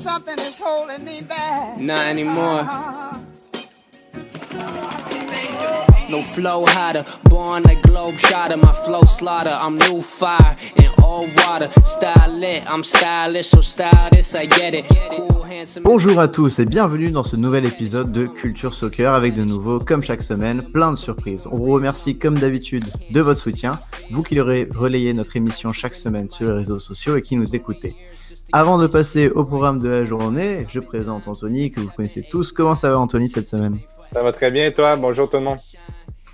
something is holding me back. Not anymore. No flow hotter, born like globe shotter. My flow slaughter, I'm new fire in all water. Style lit, I'm stylish, so stylish, I get it. Cool, handsome. Bonjour à tous et bienvenue dans ce nouvel épisode de Culture Soccer avec de nouveau, comme chaque semaine, plein de surprises. On vous remercie comme d'habitude de votre soutien, vous qui aurez relayé notre émission chaque semaine sur les réseaux sociaux et qui nous écoutez. Avant de passer au programme de la journée, je présente Anthony que vous connaissez tous. Comment ça va Anthony cette semaine? Ça va très bien et toi? Bonjour tout le monde.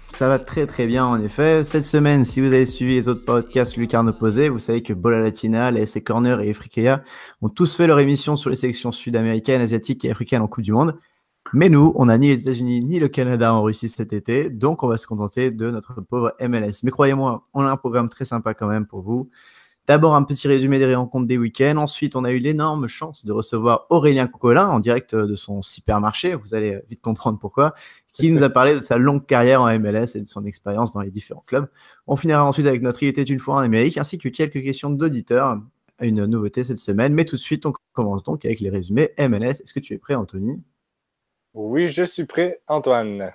Ça va très très bien en effet. Cette semaine, si vous avez suivi les autres podcasts Lucarne Opposé, vous savez que Bola Latina, la SC Corner et Africa ont tous fait leur émission sur les sélections sud-américaines, asiatiques et africaines en Coupe du Monde. Mais nous, on n'a ni les États-Unis ni le Canada en Russie cet été, donc on va se contenter de notre pauvre MLS. Mais croyez-moi, on a un programme très sympa quand même pour vous. D'abord un petit résumé des rencontres des week-ends. Ensuite, on a eu l'énorme chance de recevoir Aurélien Cocolin en direct de son supermarché. Vous allez vite comprendre pourquoi. Qui nous a parlé de sa longue carrière en MLS et de son expérience dans les différents clubs. On finira ensuite avec notre Il était une fois en Amérique ainsi que quelques questions d'auditeurs. Une nouveauté cette semaine. Mais tout de suite, on commence donc avec les résumés MLS. Est-ce que tu es prêt, Anthony? Oui, je suis prêt, Antoine.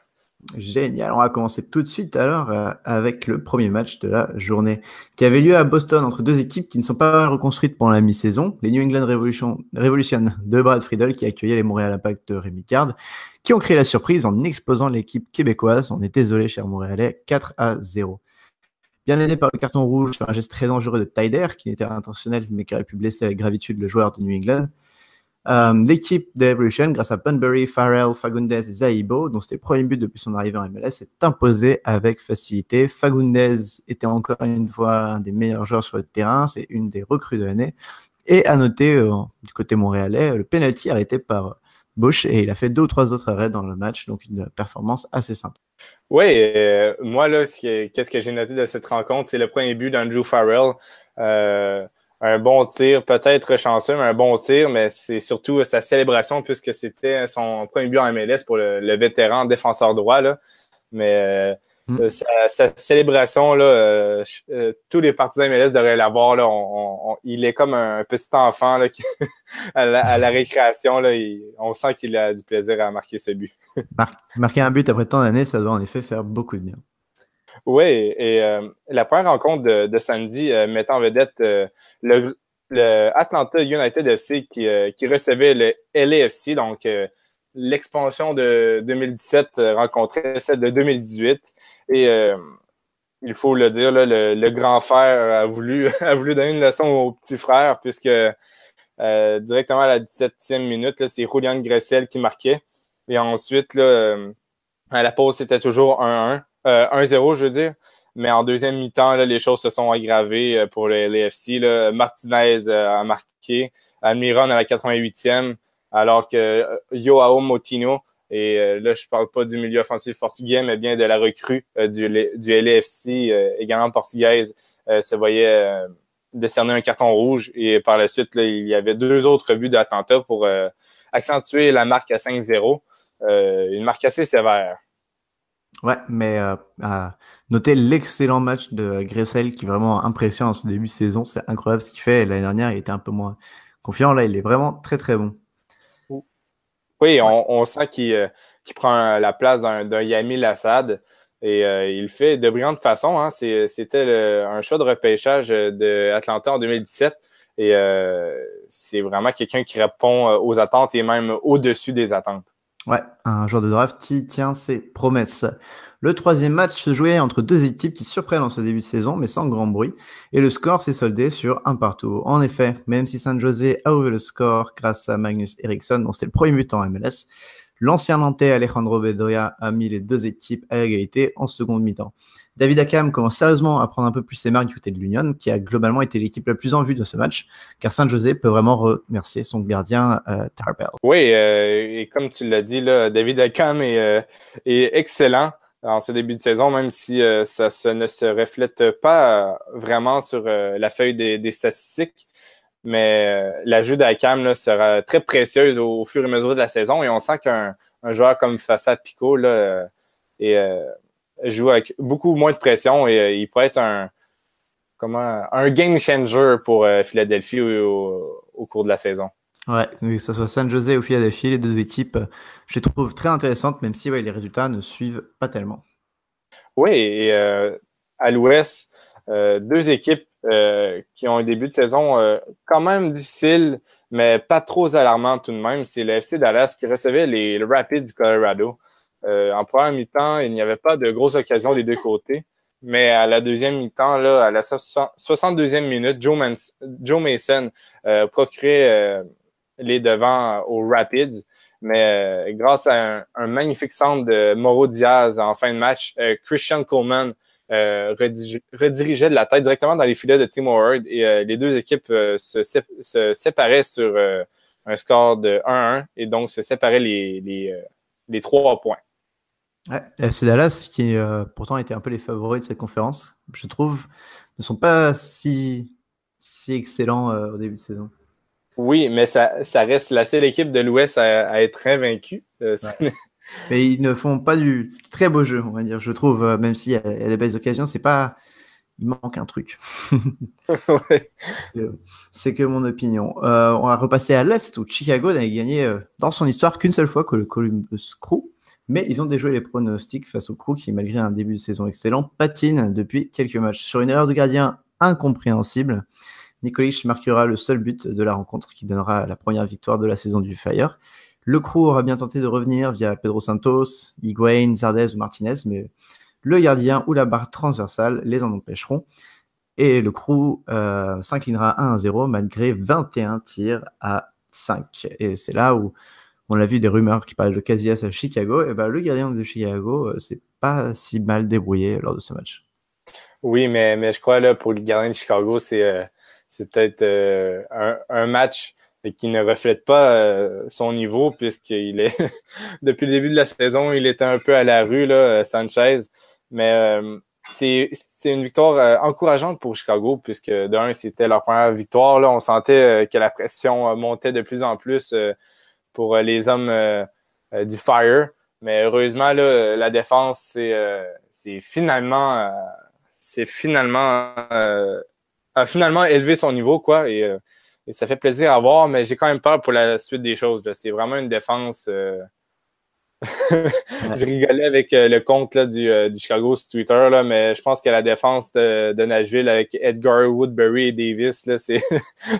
Génial. On va commencer tout de suite alors euh, avec le premier match de la journée qui avait lieu à Boston entre deux équipes qui ne sont pas reconstruites pendant la mi-saison. Les New England Revolution, de Brad Friedel qui accueillait les Montréal Impact de Rémi Card qui ont créé la surprise en explosant l'équipe québécoise. On est désolé, cher Montréalais, 4 à 0. Bien aidé par le carton rouge un geste très dangereux de Tyder qui n'était intentionnel mais qui aurait pu blesser avec gravitude le joueur de New England. Euh, L'équipe d'Evolution, grâce à Bunbury, Farrell, Fagundes et Zaibo, dont c'était le premier but depuis son arrivée en MLS, s'est imposé avec facilité. Fagundes était encore une fois un des meilleurs joueurs sur le terrain, c'est une des recrues de l'année. Et à noter, euh, du côté montréalais, le penalty arrêté par Bush et il a fait deux ou trois autres arrêts dans le match, donc une performance assez simple. Oui, euh, moi là, qu'est-ce que j'ai noté de cette rencontre, c'est le premier but d'Andrew Farrell. Euh, un bon tir, peut-être chanceux, mais un bon tir, mais c'est surtout sa célébration puisque c'était son premier but en MLS pour le, vétéran défenseur droit. Là. Mais mm. sa, célébration, là, euh, tous les partisans MLS devraient l'avoir. Là, il est comme un petit enfant là, qui, à, la, récréation. Là, on sent qu'il a du plaisir à marquer ce but. marquer un but après tant d'années, ça doit en effet faire beaucoup de bien. Oui, et euh, la première rencontre de, de samedi euh, mettant en vedette euh, le, le, Atlanta United FC qui, qui recevait le LAFC, donc l'expansion de 2017 rencontrait celle de 2018. Et il faut le dire, là, le, grand frère a voulu, a voulu donner une leçon au petit frère, puisque directement à la 17e minute, c'est Julian Gressel qui marquait. Et ensuite, là, à la pause, c'était toujours 1-1. 1-0, euh, je veux dire. Mais en deuxième mi-temps, les choses se sont aggravées euh, pour les, FC. Martinez euh, a marqué, Almiron à la 88e, alors que Joao Motino, et là, je parle pas du milieu offensif portugais, mais bien de la recrue du, du LFC, également portugaise, se voyait décerner un carton rouge. Et par la suite, il y avait deux autres buts d'Atlanta pour accentuer la marque à 5-0. une marque assez sévère. Ouais, mais euh, à noter l'excellent match de Gressel qui vraiment impressionne en ce début de saison. C'est incroyable ce qu'il fait. L'année dernière, il était un peu moins confiant. Là, il est vraiment très, très bon. Oui, on, sent qu'il prend la place d'un Yami Lassad et euh, il fait de brillantes façons. Hein. C'était un choix de repêchage de Atlanta en 2017 et euh, c'est vraiment quelqu'un qui répond aux attentes et même au-dessus des attentes. Ouais, un joueur de draft qui tient ses promesses. Le troisième match se jouait entre deux équipes qui surprennent en ce début de saison, mais sans grand bruit, et le score s'est soldé sur un partout. En effet, même si San José a ouvert le score grâce à Magnus Eriksson, dont c'était le premier but en MLS, L'ancien Nantais Alejandro Bedoya a mis les deux équipes à égalité en seconde mi-temps. David Akam commence sérieusement à prendre un peu plus ses marques du côté de l'Union, qui a globalement été l'équipe la plus en vue de ce match, car Saint-José peut vraiment remercier son gardien euh, Tarbell. Oui, euh, et comme tu l'as dit, là, David Akam est, euh, est, excellent en ce début de saison, même si ça ne se reflète pas vraiment sur la feuille des, statistiques mais l'ajout d'Akam sera très précieuse au, fur et à mesure de la saison et on sent qu'un joueur comme Fafa Pico là, euh, euh, joue avec beaucoup moins de pression et il pourrait être un, comment, un game changer pour Philadelphie au, cours de la saison. Ouais, que ce soit San Jose ou Philadelphie, les deux équipes, je les trouve très intéressantes, même si ouais, les résultats ne suivent pas tellement. Oui, et euh, à l'Ouest, euh, deux équipes euh, qui ont un début de saison euh, quand même difficile, mais pas trop alarmant tout de même. C'est le FC Dallas qui recevait les, Rapids du Colorado. Euh, en première mi-temps, il n'y avait pas de grosses occasions des deux côtés. Mais à la deuxième mi-temps, là, à la 62e minute, Joe, Mason euh, procurait les devants aux Rapids. Mais grâce à un, magnifique centre de Mauro Diaz en fin de match, Christian Coleman euh, redirigeait de la tête directement dans les filets de Tim Howard et euh, les deux équipes euh, se, séparaient sur un score de 1-1 et donc se séparaient les, les, les trois points. Ouais, FC Dallas, qui pourtant était un peu les favoris de cette conférence, je trouve, ne sont pas si, si excellents au début de saison. Oui, mais ça, ça reste la seule équipe de l'Ouest à, être invaincue. Mais ils ne font pas du très beau jeu, on va dire. Je trouve, euh, même s'il y, a des belles occasions, c'est pas. Il manque un truc. Euh, c'est que mon opinion. Euh, on va repasser à l'Est où Chicago n'avait gagné dans son histoire qu'une seule fois que le Columbus Crew. Mais ils ont déjoué les pronostics face au Crew qui, malgré un début de saison excellent, patine depuis quelques matchs. Sur une erreur de gardien incompréhensible, Nikolic marquera le seul but de la rencontre qui donnera la première victoire de la saison du Fire. Le crew aura bien tenté de revenir via Pedro Santos, Higuain, Zardez ou Martinez, mais le gardien ou la barre transversale les en empêcheront. Et le crew euh, s'inclinera 1-0 malgré 21 tirs à 5. Et c'est là où on a vu des rumeurs qui parlaient de Casillas à Chicago. Et ben, le gardien de Chicago, euh, c'est pas si mal débrouillé lors de ce match. Oui, mais, je crois là pour le gardien de Chicago, c'est euh, peut-être un, un, match qui ne reflète pas euh, son niveau puisqu'il est depuis le début de la saison, il était un peu à la rue là, euh, Sanchez. Mais euh, c'est une victoire encourageante pour Chicago puisque d'un c'était leur première victoire on sentait que la pression montait de plus en plus pour les hommes du Fire. Mais heureusement là, la défense c'est c'est finalement c'est finalement a finalement élevé son niveau quoi et et ça fait plaisir à voir, mais j'ai quand même peur pour la suite des choses. C'est vraiment une défense. Je rigolais avec euh, le compte là, du, euh, du, Chicago sur Twitter, là, mais je pense que la défense de, de Nashville avec Edgar, Woodbury et Davis,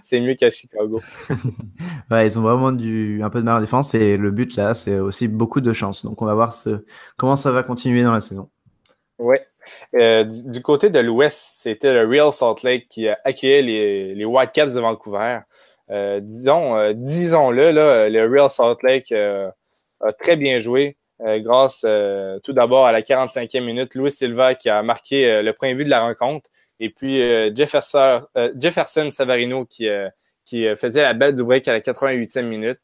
c'est mieux qu'à Chicago. ouais, ils ont vraiment du, un peu de mal en défense et le but là, c'est aussi beaucoup de chance. Donc on va voir ce, comment ça va continuer dans la saison. Ouais. Euh, du, côté de l'Ouest, c'était le Real Salt Lake qui accueillait les, les Whitecaps de Vancouver. Disons, disons-le, le Real Salt Lake a très bien joué grâce tout d'abord à la 45e minute, Louis Silva qui a marqué le premier but de la rencontre, et puis Jefferson, Savarino qui, faisait la belle du break à la 88e minute.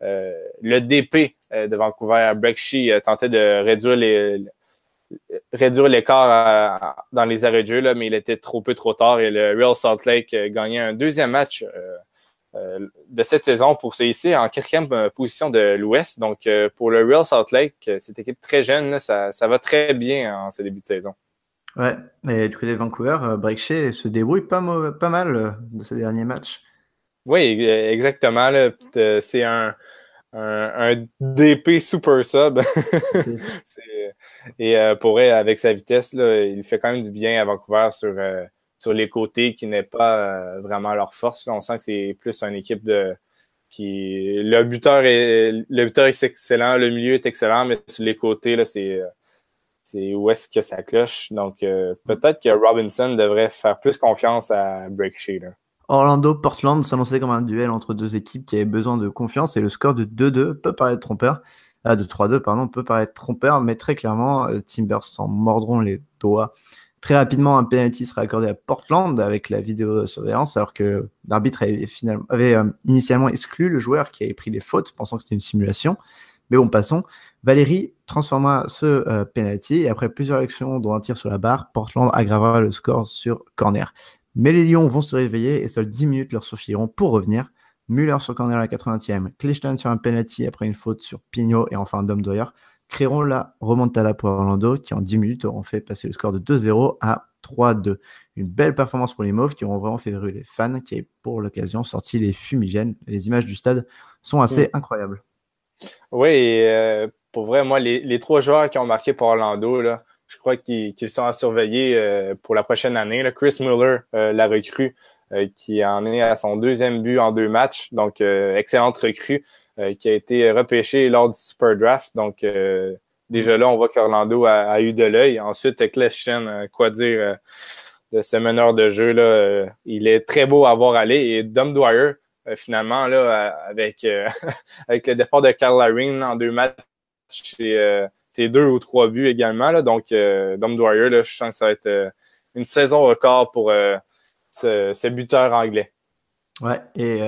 le DP de Vancouver, Breakshee, tentait de réduire réduire l'écart dans les arrêts de jeu, là, mais il était trop peu trop tard et le Real Salt Lake euh, gagnait un deuxième match euh, euh, de cette saison pour se hisser en quatrième position de l'Ouest. Donc, pour le Real Salt Lake, cette équipe très jeune, ça, va très bien en ce début de saison. Ouais, et du côté de Vancouver, Breakshea se débrouille pas, pas mal de ces derniers matchs. Oui, exactement. C'est un, un, DP super sub. et euh, pour elle, avec sa vitesse, là, il fait quand même du bien à Vancouver sur, euh, sur les côtés qui n'est pas euh, vraiment leur force. on sent que c'est plus une équipe de qui le buteur est excellent, le milieu est excellent, mais sur les côtés là, c'est c'est où est-ce que ça cloche. Donc peut-être que Robinson devrait faire plus confiance à Break Shader. Orlando-Portland s'annonçait comme un duel entre deux équipes qui avaient besoin de confiance et le score de 2-2 peut paraître trompeur. Ah, de 3-2, pardon, peut paraître trompeur, mais très clairement, euh, Timbers s'en mordront les doigts. Très rapidement, un penalty sera accordé à Portland avec la vidéosurveillance, alors que l'arbitre avait, euh, initialement exclu le joueur qui avait pris les fautes, pensant que c'était une simulation. Mais bon, passons. Valérie transforma ce euh, penalty et après plusieurs actions, dont un tir sur la barre, Portland aggravera le score sur corner. Mais les Lions vont se réveiller et seuls 10 minutes leur suffiront pour revenir. Müller sur corner à la 80e, Cleveland sur un penalty après une faute sur Pignot et enfin Dom Doyer créeront la remontada pour Orlando qui en 10 minutes auront fait passer le score de 2-0 à 3-2. Une belle performance pour les Mauves qui ont vraiment fait rire les fans, qui est pour l'occasion sorti les fumigènes. Les images du stade sont assez incroyables. Oui, et euh, pour vrai, moi, les, trois joueurs qui ont marqué pour Orlando, là, je crois qu'ils sont à surveiller euh, pour la prochaine année. Là. Chris Muller, euh, la recrue, qui en est à son deuxième but en deux matchs. Donc, excellente recrue qui a été repêchée lors du Super Draft. Donc, déjà là, on voit qu'Orlando a, eu de l'œil. Ensuite, Kleshen, quoi dire de ce meneur de jeu. Là, il est très beau à voir aller. Et Dom Dwyer, euh, finalement, là, avec, euh, avec le départ de Carl Larine en deux matchs, c'est deux ou trois buts également. Là, donc, euh, Dom Dwyer, là, je sens que ça va être une saison record pour ce, buteur anglais. Ouais, et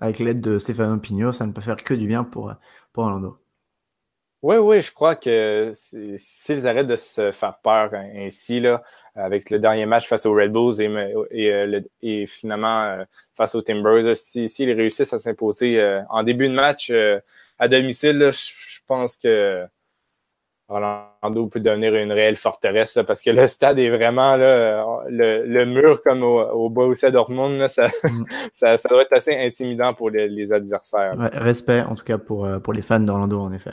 avec l'aide de Stefano Pigno, ça ne peut faire que du bien pour, pour Orlando. Oui, oui, je crois que s'ils arrêtent de se faire peur ainsi, là, avec le dernier match face aux Red Bulls et, euh, et finalement euh, face aux Timbers, s'ils si, réussissent à s'imposer euh, en début de match à domicile, je pense que Orlando peut devenir une réelle forteresse parce que le stade est vraiment là, le, mur comme au, au Borussia Dortmund, là, ça, mm. ça, ça, doit être assez intimidant pour les, les adversaires. Ouais, respect en tout cas pour, pour les fans d'Orlando en effet.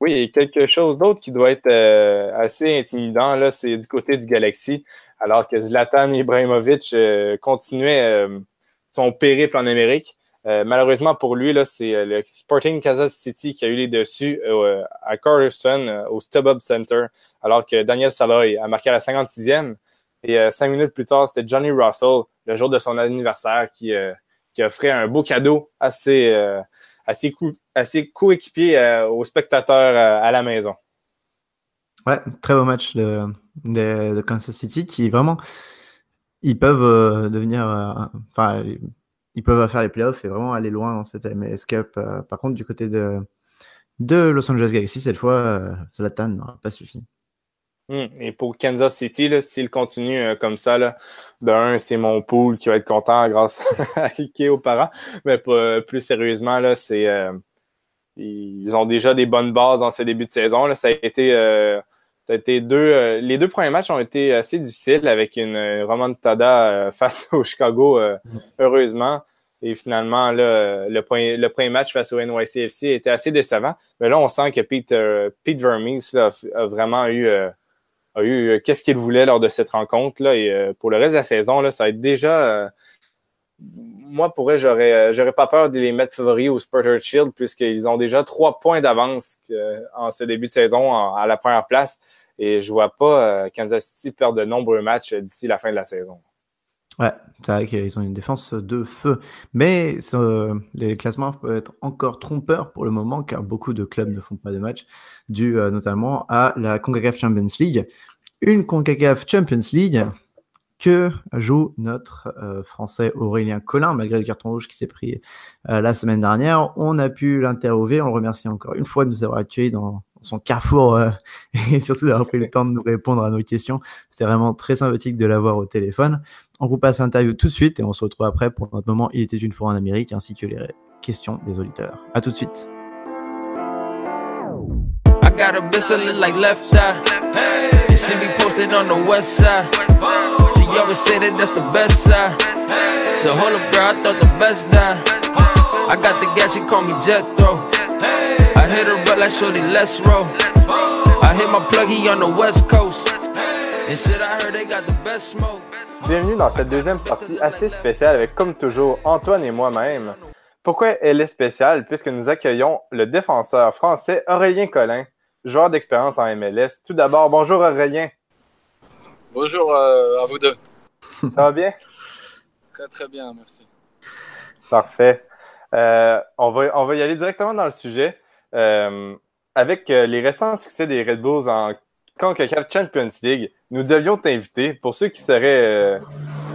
Oui, et quelque chose d'autre qui doit être euh, assez intimidant, là, c'est du côté du Galaxy, alors que Zlatan Ibrahimovic euh, continuait euh, son périple en Amérique. Malheureusement pour lui, c'est le Sporting Kansas City qui a eu les dessus à Carterson, au StubHub Center, alors que Daniel Saloy a marqué à la 56e. Et cinq minutes plus tard, c'était Johnny Russell, le jour de son anniversaire, qui, qui offrait un beau cadeau coéquipier euh, aux spectateurs euh, à la maison. Ouais, très beau match de, Kansas City qui vraiment ils peuvent euh, devenir enfin ils peuvent faire les playoffs et vraiment aller loin dans cette MLS Cup. par contre, du côté de, de Los Angeles Galaxy, cette fois, Zlatan n'aura pas suffi. Hmm. Et pour Kansas City, s'il continue euh, comme ça, là, d'un, c'est mon pool qui va être content grâce à Ike aux parents. Mais euh, plus sérieusement, là, c'est euh, ils ont déjà des bonnes bases dans ce début de saison. Là. Ça a été ça a été deux. les deux premiers matchs ont été assez difficiles avec une, remontada face au Chicago, heureusement. Et finalement, là, le, premier, le premier match face au NYCFC était assez décevant. Mais là, on sent que Pete, Pete Vermees là, a, vraiment eu a eu euh, qu'est-ce qu'il voulait lors de cette rencontre-là. Et euh, pour le reste de la saison, là, ça va être déjà. Euh, moi, pour eux, j'aurais, j'aurais pas peur de les mettre favoris au Spurter Shield, puisqu'ils ont déjà trois points d'avance en ce début de saison à la première place. Et je vois pas Kansas City perdre de nombreux matchs d'ici la fin de la saison. Ouais, c'est vrai qu'ils ont une défense de feu. Mais les classements peuvent être encore trompeurs pour le moment, car beaucoup de clubs ne font pas de matchs, dû euh, notamment à la CONCACAF Champions League. Une CONCACAF Champions League que joue notre euh, Français Aurélien Collin, malgré le carton rouge qui s'est pris euh, la semaine dernière. On a pu l'interroger, on le remercie encore une fois de nous avoir accueillis dans, son carrefour euh, et surtout d'avoir pris le temps de nous répondre à nos questions. C'était vraiment très sympathique de l'avoir au téléphone. On vous passe l'interview tout de suite et on se retrouve après pour notre moment Il était une fois en Amérique ainsi que les questions des auditeurs. À tout de suite. I got the gas, she call me Jethro. I hit her but like shorty, let's roll. I hit my plug, he on the west coast. And shit, I heard they got the best smoke. Bienvenue dans cette deuxième partie assez spéciale avec, comme toujours, Antoine et moi-même. Pourquoi elle est spéciale? Puisque nous accueillons le défenseur français Aurélien Collin, joueur d'expérience en MLS. Tout d'abord, bonjour Aurélien. Bonjour euh, à vous deux. Ça va bien? Très très bien, merci. Parfait. Euh, on, va, on va y aller directement dans le sujet. Euh, avec les récents succès des Red Bulls en CONCACAF Champions League, nous devions t'inviter. Pour ceux qui seraient,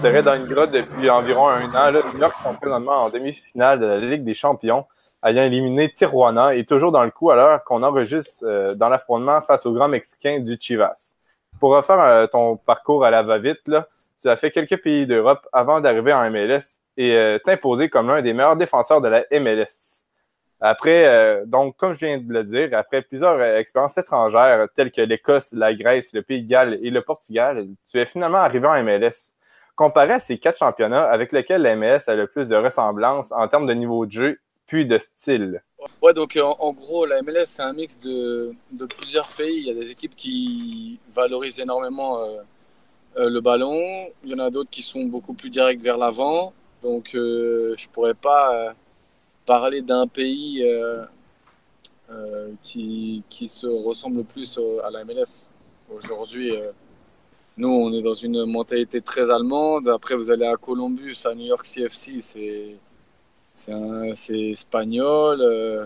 seraient dans une grotte depuis environ un an, là, New York sont présentement en demi-finale de la Ligue des Champions, ayant éliminé Tijuana et toujours dans le coup à l'heure qu'on enregistre dans l'affrontement face au grand Mexicain du Chivas pour refaire euh, ton parcours à la va-vite, tu as fait quelques pays d'Europe avant d'arriver en MLS et euh, t'imposer comme l'un des meilleurs défenseurs de la MLS. Après, euh, donc, comme je viens de le dire, après plusieurs euh, expériences étrangères telles que l'Écosse, la Grèce, le Pays de Galles et le Portugal, tu es finalement arrivé en MLS. Comparé à ces quatre championnats avec lesquels la MLS a le plus de ressemblance en termes de niveau de jeu puis de style. Ouais, donc en, en gros, la MLS, c'est un mix de, plusieurs pays. Il y a des équipes qui valorisent énormément euh, euh, le ballon. Il y en a d'autres qui sont beaucoup plus directs vers l'avant. Donc, euh, je pourrais pas parler d'un pays qui, qui, se ressemble plus à la MLS. Aujourd'hui, nous, on est dans une mentalité très allemande. Après, vous allez à Columbus, à New York CFC, c'est espagnol, euh,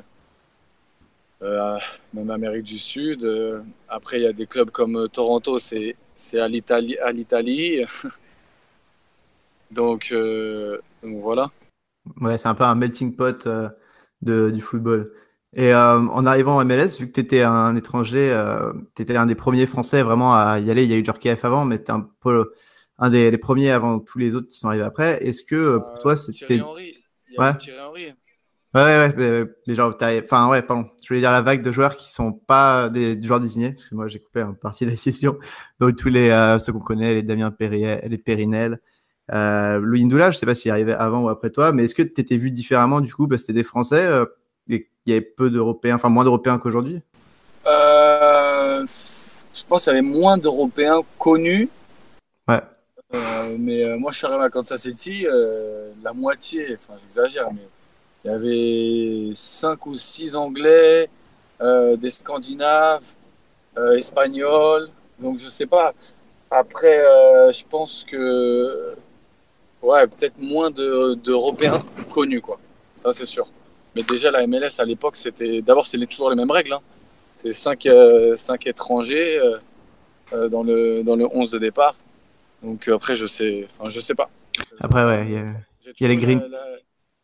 euh, même Amérique du Sud. Euh, après, il y a des clubs comme Toronto, c'est à l'Italie. donc, donc, voilà. Ouais, c'est un peu un melting pot de, du football. Et en arrivant en MLS, vu que tu étais un étranger, tu étais un des premiers Français vraiment à y aller. Il y a eu Djorkaeff avant, mais tu un peu un des premiers avant tous les autres qui sont arrivés après. Est-ce que pour toi, c'était. Il y a ouais. Thierry Henry. Ouais, ouais, mais, mais genre, enfin, ouais, pardon. Je voulais dire la vague de joueurs qui sont pas des, joueurs désignés, parce que moi, j'ai coupé une partie de la session. Donc, tous les, euh, ceux qu'on connaît, les Damien Périnel, les Périnel, euh, Louis Ndoula, je sais pas s'il arrivait avant ou après toi, mais est-ce que tu étais vu différemment du coup Parce que des Français euh, et il y avait peu d'Européens, enfin, moins d'Européens qu'aujourd'hui? Euh, Je pense qu'il y avait moins d'Européens connus. Ouais. Mais moi, je suis arrivé à Kansas City, la moitié, enfin j'exagère, mais il y avait 5 ou 6 Anglais, des Scandinaves, Espagnols, donc je sais pas. Après, je pense que, ouais, peut-être moins d'Européens connus, quoi. Ça, c'est sûr. Mais déjà, la MLS à l'époque, c'était. D'abord, c'est toujours les mêmes règles. Hein. C'est 5, 5 étrangers dans, le, dans le 11 de départ. Donc euh, après, je sais, enfin, je sais pas. Après, ouais, il y a, les green.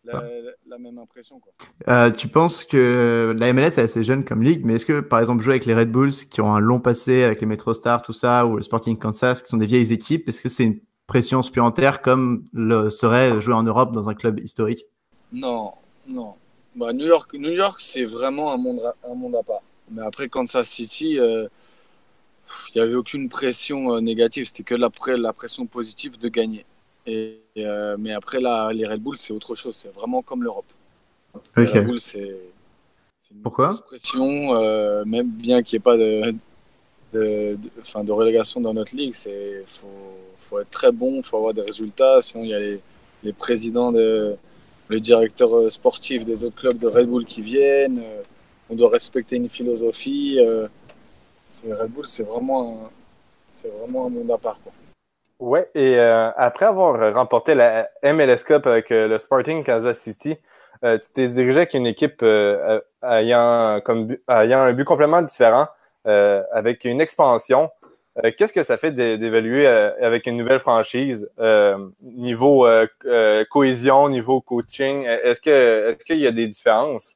La, la, même impression. Quoi. Euh, tu penses que la MLS est assez jeune comme ligue, mais est-ce que par exemple jouer avec les Red Bulls qui ont un long passé avec les Metro Stars, tout ça, ou le Sporting Kansas qui sont des vieilles équipes, est-ce que c'est une pression supplémentaire comme le serait jouer en Europe dans un club historique Non, non. Bah, New York, New York c'est vraiment un monde, un monde à part. Mais après Kansas City, euh, il n'y avait aucune pression euh, négative, c'était que la, la, pression positive de gagner. Et, euh, mais après, là, les Red Bull, c'est autre chose, c'est vraiment comme l'Europe. Les Red Bull, c'est une Pourquoi pression, même bien qu'il n'y ait pas de, de, de, de, relégation dans notre ligue, il faut, être très bon, il faut avoir des résultats, sinon il y a les, présidents, de, les directeurs sportifs des autres clubs de Red Bull qui viennent, on doit respecter une philosophie c'est Red Bull, c'est vraiment, c'est vraiment un monde à part. Quoi. Ouais, et euh, après avoir remporté la MLS Cup avec euh, le Sporting Kansas City, euh, tu t'es dirigé avec une équipe ayant, comme ayant un but complètement différent, avec une expansion. Qu'est-ce que ça fait d'évaluer avec une nouvelle franchise niveau cohésion, niveau coaching? Est-ce que est-ce qu'il y a des différences?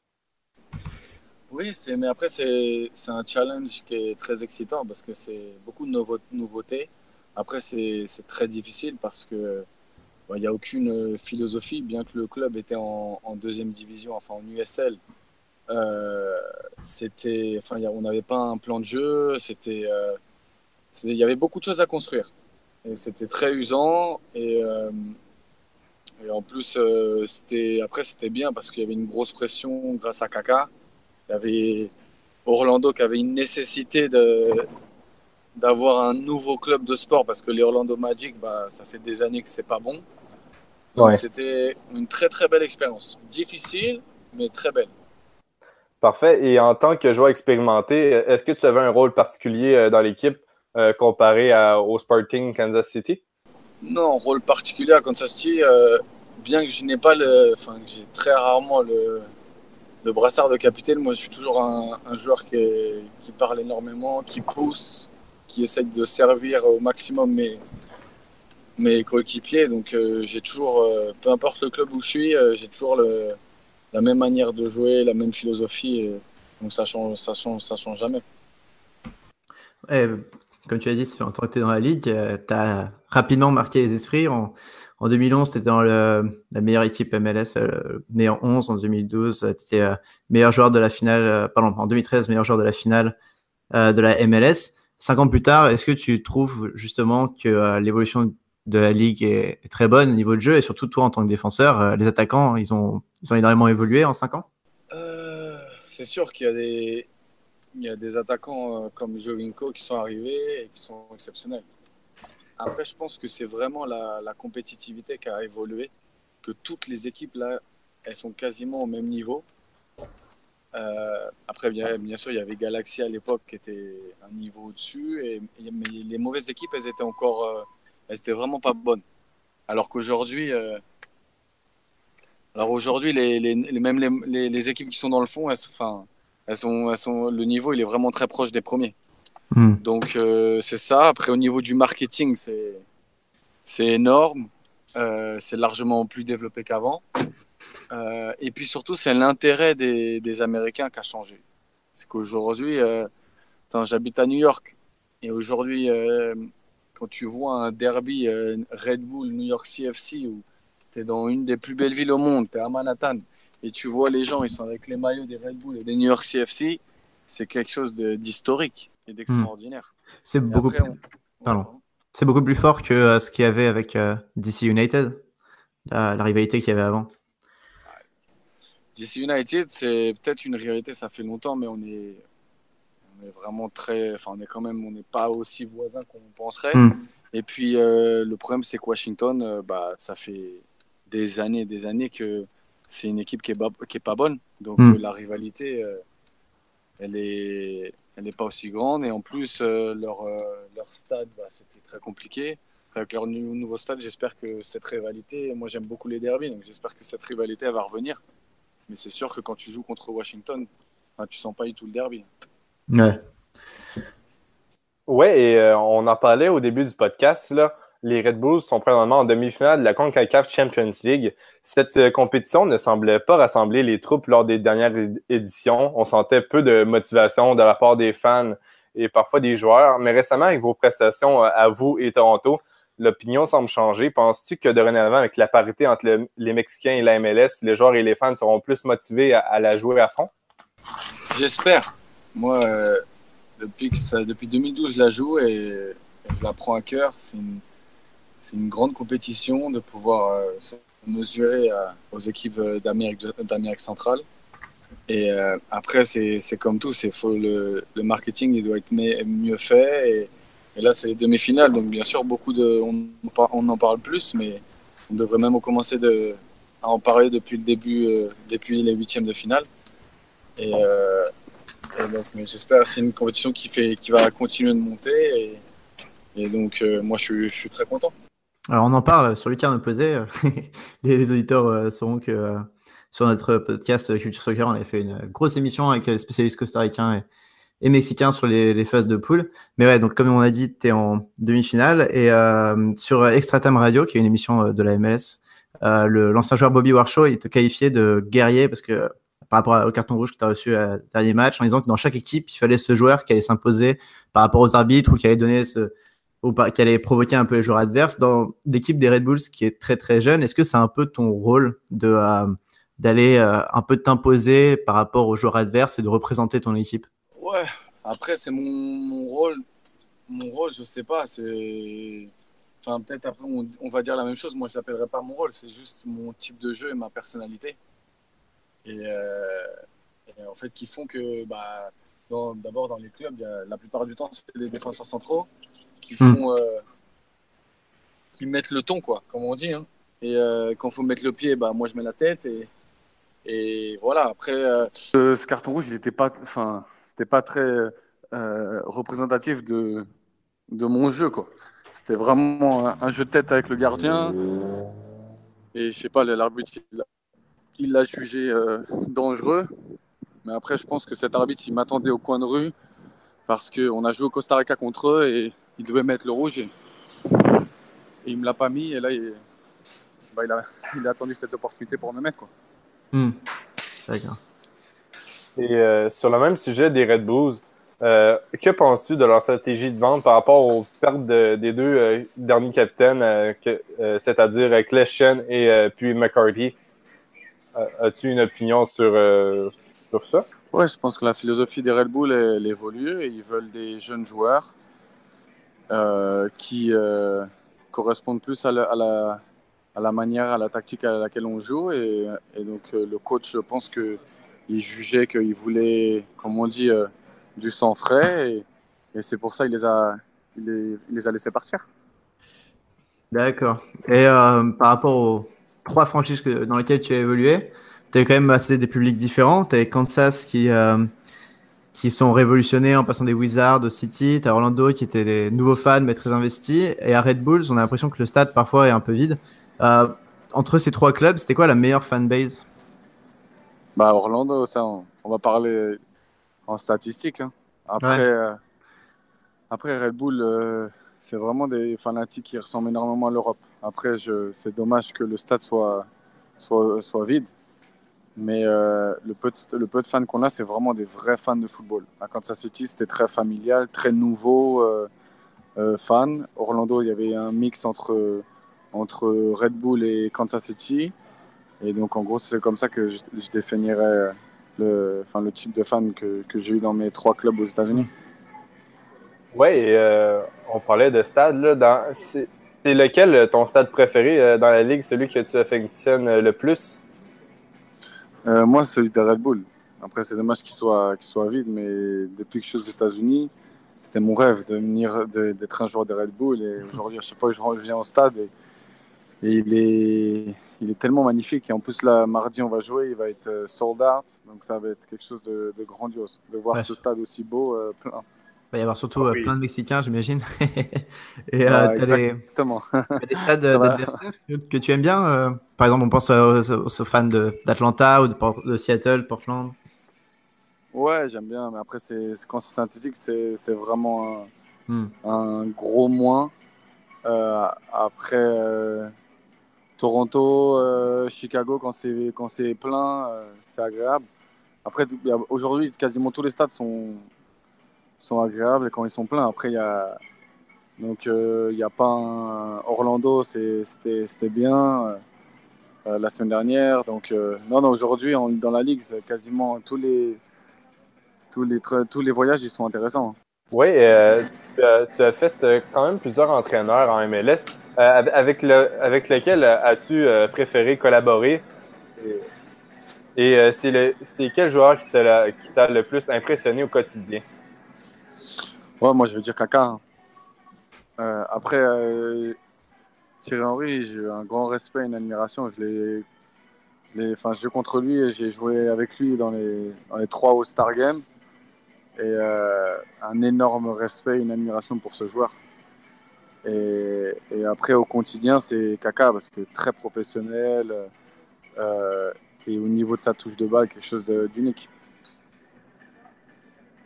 Oui, mais après, c'est un challenge qui est très excitant parce que c'est beaucoup de nouveautés. Après, c'est très difficile parce que il n'y a aucune philosophie, bien que le club était en, deuxième division, enfin en USL. Euh, c'était, enfin, on n'avait pas un plan de jeu. C'était, euh, il y avait beaucoup de choses à construire. Et c'était très usant. Et, euh, et en plus, c'était, après, c'était bien parce qu'il y avait une grosse pression grâce à Kaka. Il y avait Orlando qui avait une nécessité de, d'avoir un nouveau club de sport parce que les Orlando Magic, bah, ça fait des années que c'est pas bon. Donc c'était une très très belle expérience. Difficile, mais très belle. Parfait. Et en tant que joueur expérimenté, est-ce que tu avais un rôle particulier euh, dans l'équipe? Euh, comparé au Sporting Kansas City? Non, rôle particulier à Kansas City, euh, bien que je n'ai pas le. Enfin, que j'ai très rarement le, le brassard de capitaine, moi je suis toujours un, joueur qui, qui, parle énormément, qui pousse, qui essaye de servir au maximum mes, mes coéquipiers. Donc euh, j'ai toujours, euh, peu importe le club où je suis, euh, j'ai toujours le, la même manière de jouer, la même philosophie. donc ça change, ça change, ça change jamais. Comme tu as dit, fait longtemps que tu es dans la ligue, tu as rapidement marqué les esprits en, En 2011, tu étais dans la meilleure équipe MLS, euh, meilleur 11. En 2012, tu étais meilleur joueur de la finale, pardon, en 2013, meilleur joueur de la finale de la MLS. Cinq ans plus tard, est-ce que tu trouves justement que l'évolution de la ligue est, très bonne au niveau de jeu et surtout toi en tant que défenseur, les attaquants, ils ont, ils ont énormément évolué en cinq ans? C'est sûr qu'il y a des, il y a des attaquants euh, comme Jovinko qui sont arrivés et qui sont exceptionnels. Après, je pense que c'est vraiment la, compétitivité qui a évolué, que toutes les équipes là, elles sont quasiment au même niveau. Euh, après, bien, sûr, il y avait Galaxy à l'époque qui était un niveau au-dessus, mais les mauvaises équipes, elles étaient encore, euh, elles étaient vraiment pas bonnes. Alors qu'aujourd'hui, alors aujourd'hui, même les, les, équipes qui sont dans le fond, elles, enfin, elles sont, elles sont, le niveau il est vraiment très proche des premiers. Hmm. Donc euh, c'est ça. Après au niveau du marketing, c'est c'est énorme. Euh, c'est largement plus développé qu'avant. Euh, et puis surtout, c'est l'intérêt des, des, Américains qui a changé. C'est qu'aujourd'hui, j'habite à New York. Et aujourd'hui, quand tu vois un derby Red Bull, New York CFC, où tu es dans une des plus belles villes au monde, tu es à Manhattan, et tu vois les gens, ils sont avec les maillots des Red Bull et des New York CFC, c'est quelque chose d'historique et d'extraordinaire. Hmm. C'est beaucoup, plus... C'est beaucoup plus fort que euh, ce qu'il y avait avec euh, DC United, la, rivalité qu'il y avait avant. DC United, c'est peut-être une rivalité, ça fait longtemps, mais on est, on est vraiment très. Enfin, on est quand même, on n'est pas aussi voisins qu'on penserait. Hmm. Et puis, euh, le problème, c'est que Washington, bah, ça fait des années des années que c'est une équipe qui est, qui est pas bonne. Donc hmm. euh, la rivalité, euh, elle est, elle n'est pas aussi grande. Et en plus, euh, leur, leur stade, bah, c'était très compliqué. Avec leur nouveau stade, j'espère que cette rivalité, moi j'aime beaucoup les derbies, donc j'espère que cette rivalité elle va revenir. Mais c'est sûr que quand tu joues contre Washington, bah, tu sens pas du tout le derby. Ouais. Ouais, et on en parlait au début du podcast. Là les Red Bulls sont présentement en demi-finale de la CONCACAF Champions League. Cette euh, compétition ne semblait pas rassembler les troupes lors des dernières éditions. On sentait peu de motivation de la part des fans et parfois des joueurs. Mais récemment, avec vos prestations euh, à vous et Toronto, l'opinion semble changer. Penses-tu que dorénavant, avec la parité entre les Mexicains et la MLS, les joueurs et les fans seront plus motivés à, la jouer à fond? J'espère. Moi, euh, depuis, ça, depuis 2012, je la joue et je la prends à cœur. C'est une c'est une grande compétition de pouvoir euh, se mesurer euh, aux équipes euh, d'Amérique, centrale. Et après, c'est, comme tout, faut le, marketing il doit être mieux fait. Et, là, c'est les demi-finales, donc bien sûr, beaucoup de, on, on, en parle plus, mais on devrait même commencer à en parler depuis le début, depuis les huitièmes de finale. Et, donc, j'espère que c'est une compétition qui, fait, qui va continuer de monter. Et, donc, moi, je suis très content. Alors on en parle sur le terme opposé. les, auditeurs euh, sauront que euh, sur notre podcast euh, Culture Soccer, on a fait une grosse émission avec les spécialistes costaricains et, mexicains sur les, phases de poule. Mais ouais, donc comme on a dit, tu es en demi-finale. Et sur Extra Time Radio, qui est une émission de la MLS, l'ancien joueur Bobby Warshaw, il te qualifiait de guerrier parce que par rapport au carton rouge que tu as reçu à dernier match, en disant que dans chaque équipe, il fallait ce joueur qui allait s'imposer par rapport aux arbitres ou qui allait donner ce, qui allait provoquer un peu les joueurs adverses. Dans l'équipe des Red Bulls qui est très très jeune, est-ce que c'est un peu ton rôle de euh, d'aller euh, un peu t'imposer par rapport aux joueurs adverses et de représenter ton équipe? Ouais, après c'est mon, rôle. Mon rôle, je sais pas, c'est. Enfin, peut-être après on, va dire la même chose. Moi, je l'appellerai pas mon rôle, c'est juste mon type de jeu et ma personnalité. Et, euh, en fait, qui font que, bah, d'abord dans les clubs, la plupart du temps, c'est des défenseurs centraux qui hmm. font, euh, qui mettent le ton, quoi, comme on dit. Hein. Et euh, quand il faut mettre le pied, bah, moi je mets la tête et, et voilà. Après, euh, ce carton rouge, il n'était pas, enfin, c'était pas très représentatif de, de mon jeu, quoi. C'était vraiment un, jeu de tête avec le gardien. Et je sais pas, l'arbitre, il l'a jugé dangereux. Mais après, je pense que cet arbitre, il m'attendait au coin de rue parce qu'on a joué au Costa Rica contre eux et il devait mettre le rouge et, il me l'a pas mis et là il, bah, il, a, il, a, attendu cette opportunité pour me mettre quoi. Hmm. D'accord. Et euh, sur le même sujet des Red Bulls, Euh, que penses-tu de leur stratégie de vente par rapport aux pertes des deux euh, derniers capitaines, euh, c'est-à-dire Kleshen et puis McCarthy? As-tu une opinion sur, sur ça? Oui, je pense que la philosophie des Red Bull elle, évolue et ils veulent des jeunes joueurs qui correspondent plus à la, manière, à la tactique à laquelle on joue. Et, donc le coach, je pense qu'il jugeait qu'il voulait, comme on dit, du sang frais et, c'est pour ça qu'il les a, il les, a laissés partir. D'accord. Et euh, par rapport aux trois franchises que, dans lesquelles tu as évolué, tu as quand même assez des publics différents. Tu as Kansas qui, euh, qui sont révolutionnés en passant des Wizards au City. Tu as Orlando qui étaient les nouveaux fans mais très investis. Et à Red Bulls, on a l'impression que le stade parfois est un peu vide. Euh, entre ces trois clubs, c'était quoi la meilleure fanbase? Bah, Orlando, ça, on va parler en statistique. Hein. Après, euh, après, Red Bull, euh, c'est vraiment des fanatiques qui ressemblent énormément à l'Europe. Après, c'est dommage que le stade soit, soit, soit vide. Mais euh, le, peu de, fans qu'on a, c'est vraiment des vrais fans de football. À Kansas City, c'était très familial, très nouveau fan. Orlando, il y avait un mix entre, entre Red Bull et Kansas City. Et donc, en gros, c'est comme ça que je, définirais le, enfin, le type de fan que, que j'ai eu dans mes trois clubs aux États-Unis. Oui, euh, on parlait de stade. Là, c'est, lequel euh, ton stade préféré euh, dans la ligue, celui que tu affectionnes le plus? Moi, c'est celui de Red Bull. Après, c'est dommage qu'il soit, qu'il soit vide, mais depuis que je suis aux États-Unis, c'était mon rêve de venir, d'être un joueur de Red Bull. Et aujourd'hui, à chaque fois que je reviens au stade, et, et il est il est tellement magnifique. Et en plus, là, mardi, on va jouer, il va être euh, sold out. Donc, ça va être quelque chose de, grandiose de voir ce stade aussi beau, euh, plein. Il va y avoir surtout euh, plein de Mexicains, j'imagine. et exactement. Les, des stades que tu aimes bien. par exemple, on pense aux, fans d'Atlanta ou de, Seattle, Portland. Ouais, j'aime bien. Mais après, quand c'est synthétique, c'est vraiment un, hmm. un, gros moins. après Toronto, euh, Chicago, quand c'est plein, euh, c'est agréable. Après, aujourd'hui, quasiment tous les stades sont sont agréables quand ils sont pleins. Après, il y a donc euh, il n'y a pas Orlando, c'était bien la semaine dernière. Donc non, non, aujourd'hui dans la ligue, quasiment tous les tous les tous les voyages ils sont intéressants. Oui, tu as fait quand même plusieurs entraîneurs en MLS. Euh, avec, le, avec lequel as-tu euh, préféré collaborer? Et, euh, c'est quel joueur qui t'a le plus impressionné au quotidien? Ouais, moi je veux dire Kaka. Hein. après, Thierry Henry, j'ai un grand respect, une admiration. Je l'ai, joue contre lui et j'ai joué avec lui dans les, dans les trois All-Star Games. Et un énorme respect, une admiration pour ce joueur. Et, après, au quotidien, c'est Kaka parce que très professionnel euh, et au niveau de sa touche de balle, quelque chose d'unique.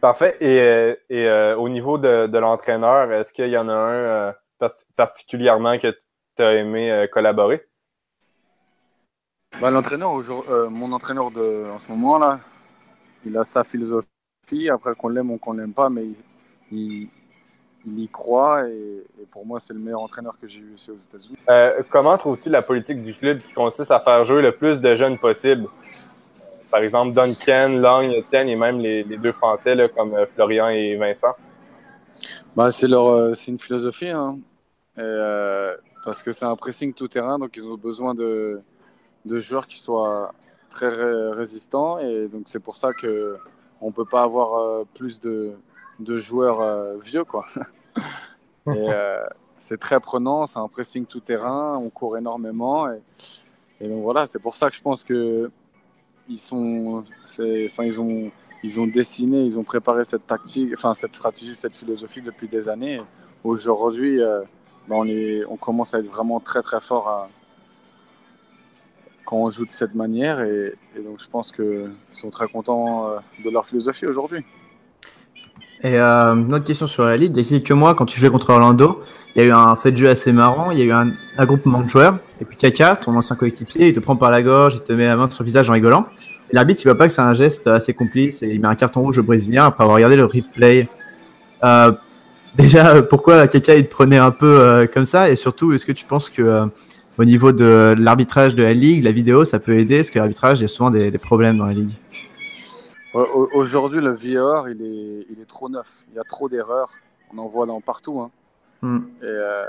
Parfait. Et, et euh, au niveau de, de l'entraîneur, est-ce qu'il y en a un euh, particulièrement que tu as aimé collaborer? Bah, l'entraîneur, mon entraîneur de, en ce moment là, il a sa philosophie. Après qu'on l'aime ou qu'on l'aime pas, mais il, il y croit et, pour moi, c'est le meilleur entraîneur que j'ai eu ici aux États-Unis. Euh, comment trouves-tu la politique du club qui consiste à faire jouer le plus de jeunes possible? Par exemple, Duncan, Long, Etienne et même les, deux Français là, comme euh, Florian et Vincent. Bah, c'est leur, euh, c'est une philosophie, hein. parce que c'est un pressing tout terrain, donc ils ont besoin de, de joueurs qui soient très résistants et donc c'est pour ça que on peut pas avoir plus de de joueurs euh, vieux, quoi. et euh, c'est très prenant, c'est un pressing tout terrain, on court énormément. Et, donc voilà, c'est pour ça que je pense que ils sont, enfin ils ont, ils ont dessiné, ils ont préparé cette tactique, enfin cette stratégie, cette philosophie depuis des années. Aujourd'hui, euh, ben, on, commence à être vraiment très très fort quand on joue de cette manière. Et, et donc je pense qu'ils sont très contents de leur philosophie aujourd'hui. Et euh, une autre question sur la ligue. Il y a quelques mois, quand tu jouais contre Orlando, il y a eu un fait de jeu assez marrant. Il y a eu un groupement de joueurs. Et puis Kaka, ton ancien coéquipier, il te prend par la gorge, il te met la main sur le visage en rigolant. l'arbitre, il voit pas que c'est un geste assez complice et il met un carton rouge au Brésilien après avoir regardé le replay. Euh, déjà, pourquoi Kaka il te prenait un peu euh, comme ça? Et surtout, est-ce que tu penses que euh, au niveau de l'arbitrage de la ligue, la vidéo, ça peut aider? Parce que l'arbitrage, il y a souvent des, des problèmes dans la ligue. Aujourd'hui, le VAR, il est, il est trop neuf. Il y a trop d'erreurs. On en voit dans partout. hein. Hmm. Et, euh,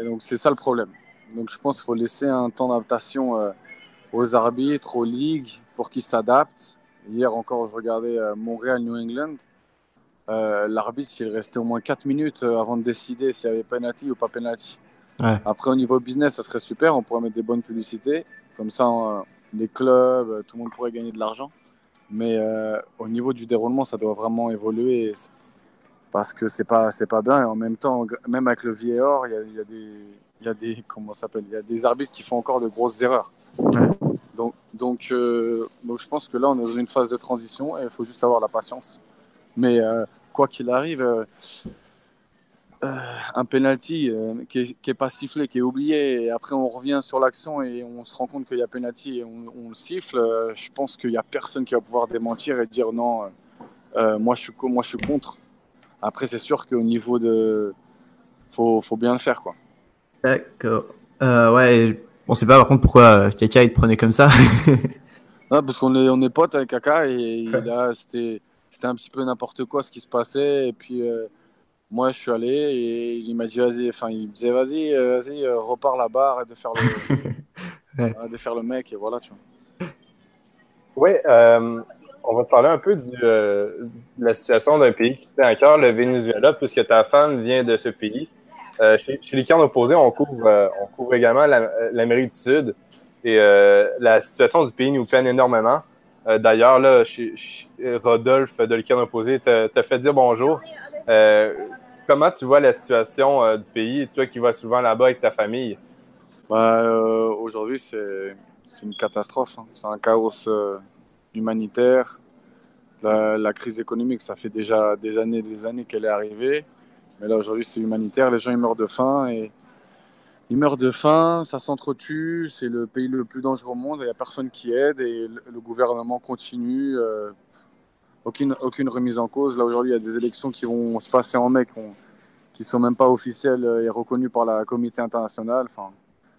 et donc, c'est ça le problème. Donc, je pense qu'il faut laisser un temps d'adaptation euh, aux arbitres, aux ligues, pour qu'ils s'adaptent. Hier encore, je regardais euh, Montréal-New England. Euh, L'arbitre, il restait au moins 4 minutes avant de décider s'il y avait penalty ou pas penalty. Ouais. Après, au niveau business, ça serait super. On pourrait mettre des bonnes publicités. Comme ça, euh, les clubs, tout le monde pourrait gagner de l'argent. Mais euh, au niveau du déroulement, ça doit vraiment évoluer parce que c'est pas c'est pas bien. Et en même temps, même avec le VAR, il y a, il y a des il y a des comment s'appelle? Il y a des arbitres qui font encore de grosses erreurs. Ouais. Donc donc euh, donc je pense que là, on est dans une phase de transition et il faut juste avoir la patience. Mais euh, quoi qu'il arrive. Un penalty euh, qui, est, qui est pas sifflé, qui est oublié, et après on revient sur l'action et on se rend compte qu'il y a penalty et on, on le siffle, euh, je pense qu'il n'y a personne qui va pouvoir démentir et dire non, euh, moi, je suis, moi je suis contre. Après, c'est sûr qu'au niveau de. Faut, faut bien le faire, quoi. D'accord. Euh, ouais, on sait pas par contre pourquoi Kaka il te prenait comme ça. Ah, parce qu'on est, on est potes avec Kaka et a- c'était, c'était un petit peu n'importe quoi ce qui se passait. Et puis, euh, moi, je suis allé et il m'a dit, vas-y, enfin, il me disait, vas-y, euh, vas-y, euh, repars là-bas, arrête de faire le, Ouais. arrête de faire le mec, et voilà, tu vois. Oui, euh, on va parler un peu du, euh, de la situation d'un pays qui tient à cœur, le Venezuela, puisque ta femme vient de ce pays. Euh, chez, chez les camps opposés, on couvre, euh, on couvre également la- l'Amérique du Sud et euh, la situation du pays nous peine énormément. Euh, D'ailleurs, là, chez, chez Rodolphe de l'Ican opposé t'a fait dire bonjour. Euh, comment tu vois la situation euh, du pays, toi qui vas souvent là-bas avec ta famille? Bah, euh, aujourd'hui, c'est, une catastrophe. hein. C'est un chaos humanitaire. La, crise économique, ça fait déjà des années et des années qu'elle est arrivée. Mais là, aujourd'hui, c'est humanitaire. Les gens, ils meurent de faim. Et ils meurent de faim, ça s'entretue. C'est le pays le plus dangereux au monde. Il n'y a personne qui aide. Et le gouvernement continue. Euh, aucune, remise en cause. Là, aujourd'hui, il y a des élections qui vont se passer en mai, qui ne sont même pas officielles et reconnues par la communauté internationale. Enfin,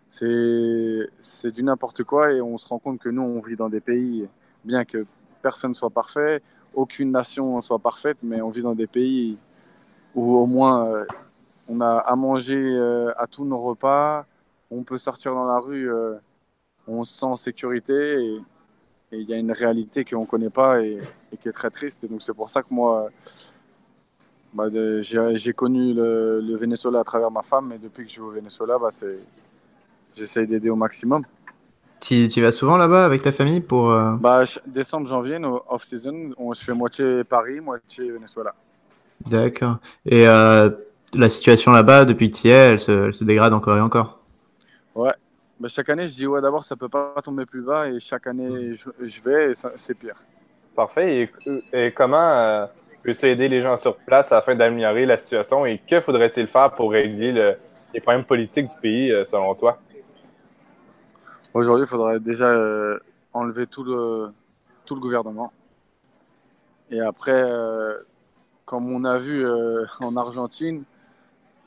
c'est du n'importe quoi et on se rend compte que nous, on vit dans des pays, bien que personne soit parfait, aucune nation soit parfaite, mais on vit dans des pays où au moins euh, on a à manger euh, à tous nos repas, on peut sortir dans la rue, euh, on se sent en sécurité et il y a une réalité qu'on ne connaît pas et, et qui est très triste. Et donc c'est pour ça que moi, bah, j'ai connu le, le Venezuela à travers ma femme et depuis que je suis au Venezuela, bah, J'essaye d'aider au maximum. tu, tu vas souvent là-bas avec ta famille pour. euh, Bah, décembre, janvier, off-season, on je fais moitié Paris, moitié Venezuela. D'accord. Et euh, la situation là-bas, depuis que tu y es, elle se, elle se dégrade encore et encore? Ouais. Bah, chaque année, je dis, ouais, d'abord, ça peut pas tomber plus bas et chaque année, je, je vais et c'est pire. Parfait. Et, et comment euh, peux-tu aider les gens sur place afin d'améliorer la situation et que faudrait-il faire pour régler le- les problèmes politiques du pays, euh, selon toi? Aujourd'hui, il faudrait déjà euh, enlever tout le, tout le gouvernement. Et après, comme on a vu en Argentine,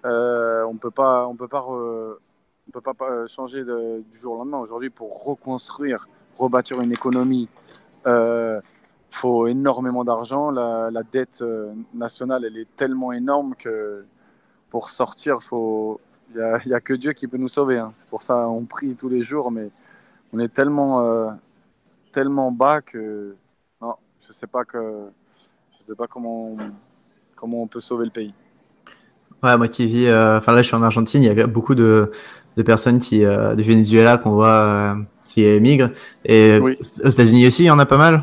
on peut pas, on peut pas, re- on peut pas euh, changer du jour au lendemain. Aujourd'hui, pour reconstruire, rebâtir une économie, euh, faut énormément d'argent. La, dette euh, nationale, elle est tellement énorme que pour sortir, il n'y a, il y a que Dieu qui peut nous sauver. hein. C'est pour ça on prie tous les jours, mais on est tellement, tellement bas que non, je sais pas que, je sais pas comment, comment on peut sauver le pays. Ouais, moi qui vis, euh, enfin là je suis en Argentine, il y a beaucoup de, de personnes qui, euh, du Venezuela qu'on voit euh, qui émigrent. Et Oui. aux États-Unis aussi, il y en a pas mal?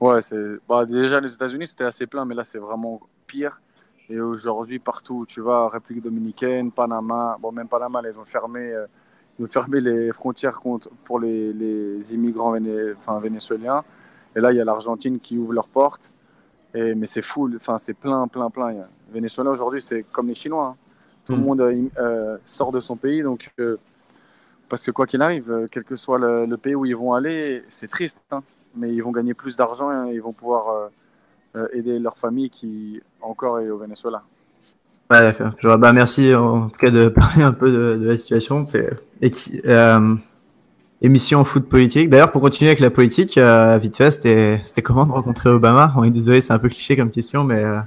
Ouais, c'est bah, déjà les États-Unis c'était assez plein, mais là c'est vraiment pire. Et aujourd'hui partout où tu vas, République dominicaine, Panama, bon même Panama, ils ont fermé, euh, ils ont fermé les frontières contre, pour les, les immigrants véné- enfin, vénézuéliens. Et là il y a l'Argentine qui ouvre leurs portes. Et, mais c'est full, enfin c'est plein, plein, plein. Venezuela aujourd'hui c'est comme les Chinois. hein. Tout le Mm. monde euh, euh, sort de son pays, donc euh, parce que quoi qu'il arrive, quel que soit le, le pays où ils vont aller, c'est triste. hein. mais ils vont gagner plus d'argent et ils vont pouvoir aider leur famille qui encore est au Venezuela. Ouais, d'accord. Bah, merci en tout cas de parler un peu de, la situation. C'est émission foot politique. D'ailleurs, pour continuer avec la politique, euh, vite fait, c'était comment de rencontrer Obama? On est désolé, c'est un peu cliché comme question, mais. Euh...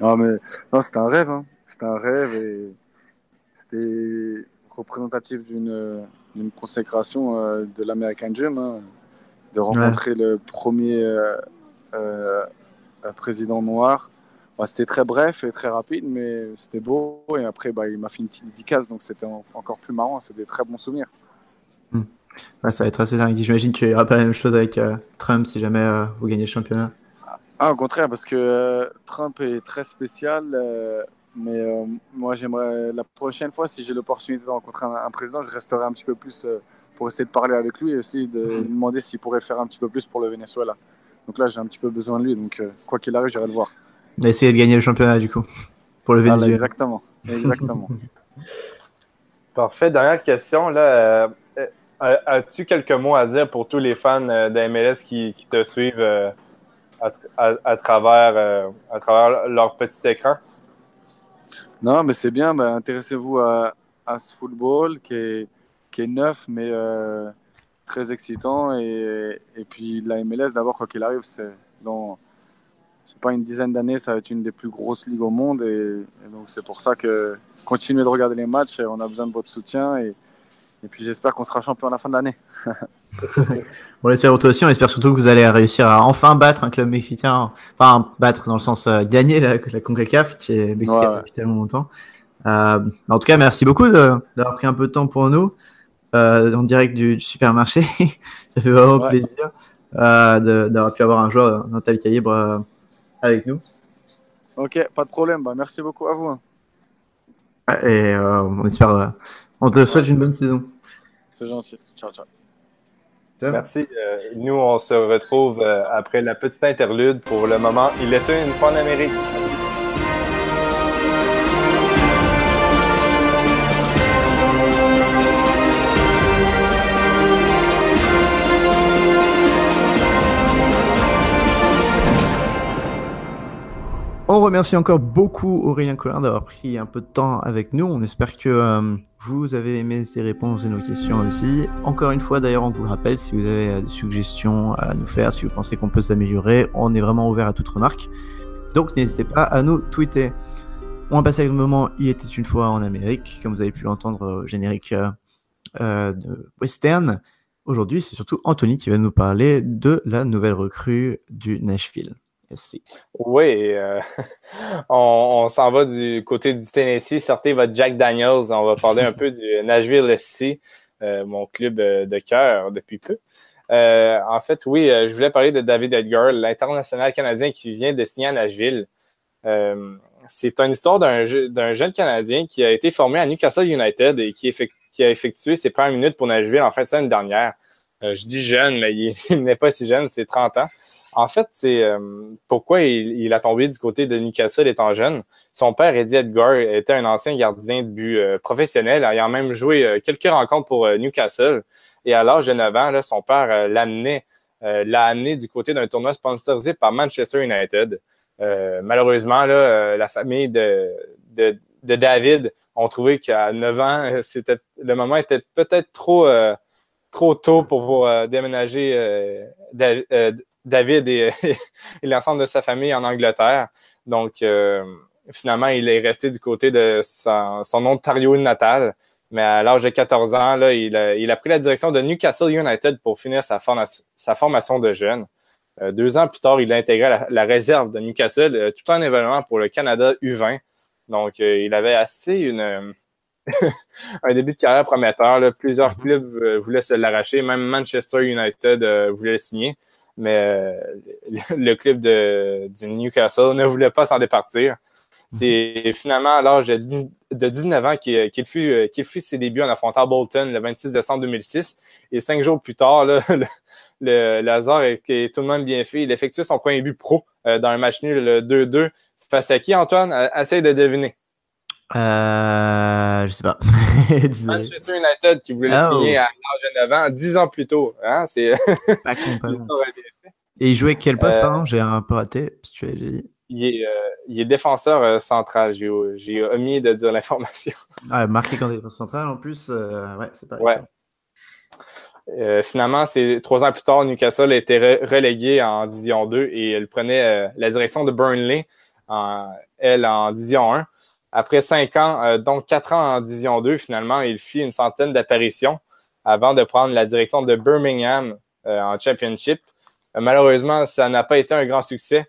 Non, mais non, c'était un rêve. Hein. C'était un rêve et c'était représentatif d'une consécration euh, de l'American Dream, hein, de rencontrer le premier euh, président noir bah, c'était très bref et très rapide, mais c'était beau. Et après, bah, il m'a fait une petite dédicace, donc c'était encore plus marrant. C'est des très bons souvenirs. Hmm. ça va être assez dingue. J'imagine qu'il n'y aura pas la même chose avec euh, Trump si jamais euh, vous gagnez le championnat. Ah, au contraire, parce que euh, Trump est très spécial. mais moi, j'aimerais la prochaine fois, si j'ai l'opportunité de rencontrer un, président, je resterai un petit peu plus pour essayer de parler avec lui et aussi de lui demander s'il pourrait faire un petit peu plus pour le Venezuela. Donc là, j'ai un petit peu besoin de lui. Donc, quoi qu'il arrive, j'irai le voir. Essayé de gagner le championnat du coup pour le Venezuela. exactement, exactement. Parfait. Dernière question là. Euh, as-tu quelques mots à dire pour tous les fans euh, de MLS qui, te suivent euh, à, travers, à travers leur petit écran? Non, mais c'est bien. Ben, intéressez-vous à, ce football qui est, qui est neuf, mais très excitant. Et, et puis la MLS, d'abord, quoi qu'il arrive, c'est dans je pas, une dizaine d'années, ça va être une des plus grosses ligues au monde. Et, donc, c'est pour ça que continuez de regarder les matchs. On a besoin de votre soutien. Et, et puis, j'espère qu'on sera champion à la fin de l'année. on l'espère toi aussi. On espère surtout que vous allez réussir à enfin battre un club mexicain. Enfin, battre dans le sens euh, gagner la, la CONCACAF, qui est mexicaine depuis tellement longtemps. Euh, en tout cas, merci beaucoup d'avoir pris un peu de temps pour nous. Euh, en direct du, supermarché. ça fait vraiment plaisir euh, d'avoir pu avoir un joueur d'un tel calibre avec nous. Ok, pas de problème. Bah, merci beaucoup à vous. Hein. Et euh, on espère. Euh, on te souhaite une bonne saison. C'est gentil. Ciao, ciao. Merci. Euh, nous, on se retrouve après la petite interlude. Pour le moment, il était une fois en Amérique. Remercie encore beaucoup Aurélien Collin d'avoir pris un peu de temps avec nous. On espère que euh, vous avez aimé ces réponses et nos questions aussi. Encore une fois, d'ailleurs, on vous le rappelle, si vous avez euh, des suggestions à nous faire, si vous pensez qu'on peut s'améliorer, on est vraiment ouvert à toute remarque. Donc n'hésitez pas à nous tweeter. On va passer avec le moment Il était une fois en Amérique, comme vous avez pu l'entendre au générique euh, de Western. Aujourd'hui, c'est surtout Anthony qui va nous parler de la nouvelle recrue du Nashville. Oui, euh, on, s'en va du côté du Tennessee. Sortez votre Jack Daniels. On va parler un peu du Nashville SC, euh, mon club euh, de cœur depuis peu. en fait, oui, je voulais parler de David Edgar, l'international canadien qui vient de signer à Nashville. c'est une histoire d'un jeune Canadien qui a été formé à Newcastle United et qui, qui a effectué ses premières minutes pour Nashville en fin de semaine dernière. je dis jeune, mais il n'est pas si jeune, c'est 30 ans. En fait, c'est euh, pourquoi il, a tombé du côté de Newcastle étant jeune. Son père, Eddie Edgar, était un ancien gardien de but euh, professionnel, ayant même joué euh, quelques rencontres pour Newcastle. Et à l'âge de 9 ans, son père l'amenait, l'a amené du côté d'un tournoi sponsorisé par Manchester United. malheureusement, la famille de, David ont trouvé qu'à 9 ans, c'était le moment était peut-être trop trop tôt pour, déménager et, et l'ensemble de sa famille en Angleterre. Donc, euh, finalement, il est resté du côté de son, son Ontario natal. Mais à l'âge de 14 ans, là, il, a, il a pris la direction de Newcastle United pour finir sa, sa formation de jeune. Euh, deux ans plus tard, il a intégré la, réserve de Newcastle, euh, tout un événement pour le Canada U20. Donc, il avait assez une, un début de carrière prometteur. Là. Plusieurs mm-hmm. clubs voulaient se l'arracher, même Manchester United voulait le signer mais euh, le club de, du Newcastle ne voulait pas s'en départir. C'est finalement à l'âge de 19 ans qu'il fut, qu'il fut ses débuts en affrontant Bolton le 26 décembre 2006. Et cinq jours plus tard, là, le, le, hasard est, est, tout le monde bien fait. Il effectue son premier but pro euh, dans un match nul 2-2 face à qui, Antoine? Essaye de deviner. Euh, je sais pas. Manchester United qui voulait le Oh. signer à l'âge de 9 ans, 10 ans plus tôt. Hein? C'est. Et il jouait quel poste, Euh, pardon? J'ai un peu raté. si tu l'as dit. il, est, euh, il est défenseur euh, central. J'ai j'ai omis de dire l'information. Ah, marqué quand défense centrale en plus. ouais, c'est pas. Ouais. Finalement, c'est trois ans plus tard, Newcastle a été re- relégué en Division 2 et elle prenait la direction de Burnley, en, elle en Division 1. Après cinq ans, euh, donc quatre ans en Division 2, finalement, il fit une centaine d'apparitions avant de prendre la direction de Birmingham euh, en Championship. Euh, malheureusement, ça n'a pas été un grand succès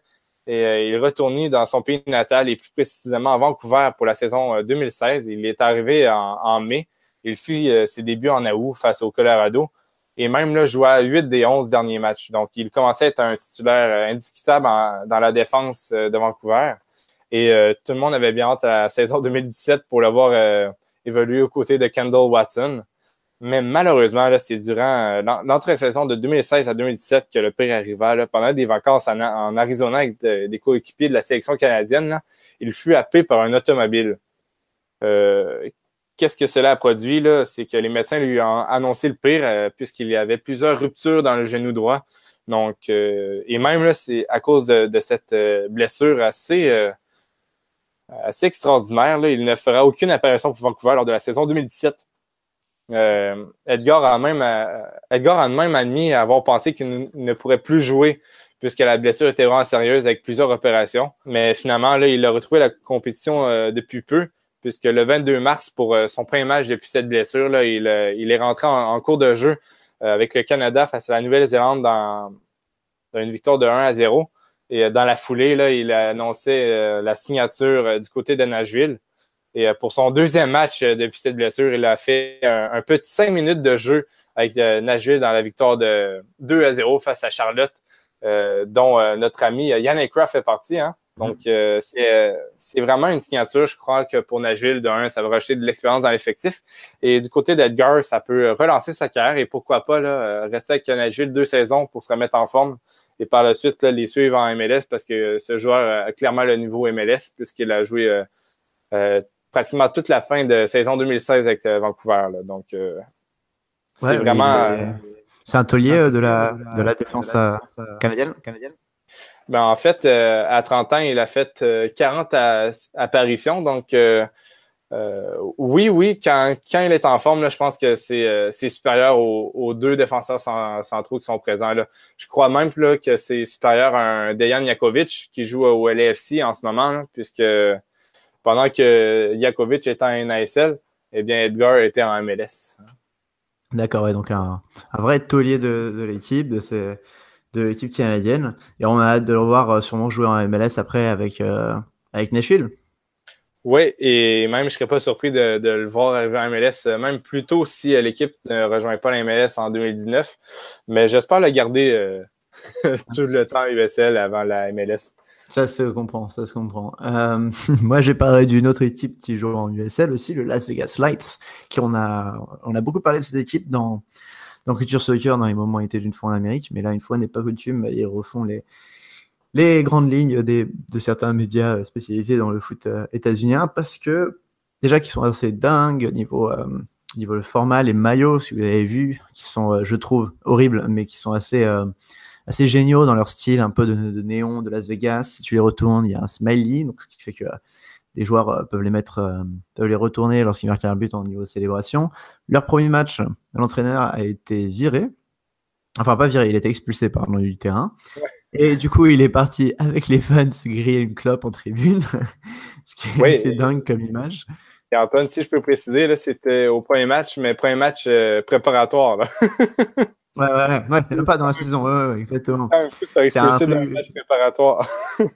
et euh, il retournait dans son pays natal et plus précisément à Vancouver pour la saison euh, 2016. Il est arrivé en, mai. Il fit ses débuts en août face au Colorado et même là, joua 8 des 11 derniers matchs. Donc, il commençait à être un titulaire indiscutable dans la défense de Vancouver. Et euh, tout le monde avait bien hâte à la saison 2017 pour le voir euh, évoluer aux côtés de Kendall Watson. Mais malheureusement, c'est durant euh, l'en- l'entre-saison de 2016 à 2017 que le pire arriva. Là, pendant des vacances en, Arizona avec de- des coéquipiers de la sélection canadienne, là, il fut happé par un automobile. Euh, Qu'est-ce que cela a produit? C'est que les médecins lui ont annoncé le pire euh, puisqu'il y avait plusieurs ruptures dans le genou droit. Donc, euh, et même c'est à cause de, de cette euh, blessure assez, euh, assez extraordinaire. Il ne fera aucune apparition pour Vancouver lors de la saison 2017. Euh, Edgar a même euh, Edgar a même admis avoir pensé qu'il ne, pourrait plus jouer puisque la blessure était vraiment sérieuse avec plusieurs opérations. Mais finalement, il a retrouvé la compétition euh, depuis peu, puisque le 22 mars, pour son premier match depuis cette blessure, il, est rentré en, cours de jeu avec le Canada face à la Nouvelle-Zélande dans, dans une victoire de 1 à 0. Et euh, dans la foulée, là, il a annoncé euh, la signature euh, du côté de Nashville. Et euh, pour son deuxième match euh, depuis cette blessure, il a fait un, un petit cinq minutes de jeu avec euh, Nashville dans la victoire de 2 à 0 face à Charlotte, euh, dont euh, notre ami Yann Aykroyd fait partie. Hein? Donc, euh, c'est euh, c'est vraiment une signature. Je crois que pour Nashville, de un, ça va rajouter de l'expérience dans l'effectif. Et du côté d'Edgar, ça peut relancer sa carrière et pourquoi pas là, rester avec Nashville deux saisons pour se remettre en forme et par la suite là, les suivre en MLS parce que ce joueur a clairement le niveau MLS puisqu'il a joué euh, euh, pratiquement toute la fin de saison 2016 avec euh, Vancouver. Là. Donc, euh, c'est vraiment... euh, C'est un taulier de la, de la défense euh, canadienne. Ben, en fait, euh, à 30 ans, il a fait euh, 40 à- apparitions. Donc, euh, oui, oui, quand, quand il est en forme, là, je pense que c'est euh, supérieur aux, deux défenseurs cen- centraux qui sont présents. Là. Je crois même là, que c'est supérieur à un Dejan Jakovic qui joue au LAFC en ce moment, puisque pendant que Jakovic était en NASL, eh bien, Edgar était en MLS. D'accord, donc un, un vrai taulier de, l'équipe, de, de l'équipe canadienne. Et on a hâte de le voir euh, sûrement jouer en MLS après avec, euh, avec Nashville. Oui, et même je serais pas surpris de, de le voir arriver en MLS, euh, même plus tôt si euh, l'équipe ne rejoint pas la MLS en 2019. Mais j'espère le garder euh, tout le temps USL avant la MLS. Ça se comprend, ça se comprend. Euh, moi, j'ai parlé d'une autre équipe qui joue en USL aussi, le Las Vegas Lights, qui on a, on a beaucoup parlé de cette équipe dans, dans Culture Soccer dans les moments était d'une fois en Amérique, mais là, une fois n'est pas coutume, ils refont les, les grandes lignes de certains médias spécialisés dans le foot euh, états-unien parce que déjà qu'ils sont assez dingues au niveau, euh, niveau le format, les maillots, si vous avez vu, qui sont, euh, je trouve, horribles, mais qui sont assez, euh, géniaux dans leur style, un peu de, néon de Las Vegas. Si tu les retournes, il y a un smiley, ce qui fait que euh, les joueurs euh, peuvent les mettre, euh, peuvent les retourner lorsqu'ils marquent un but en niveau célébration. Leur premier match, l'entraîneur a été viré. Enfin, pas viré, il a été expulsé pardon, du terrain. Et du coup, il est parti avec les fans se griller une clope en tribune, ce qui est Oui, assez dingue comme image. Et Antoine, si je peux préciser, là, c'était au premier match, mais premier match euh, préparatoire. Là. Ouais, ouais, ouais, ouais c'était même pas dans la saison, ouais, ouais, exactement. Faire C'est un truc- match préparatoire.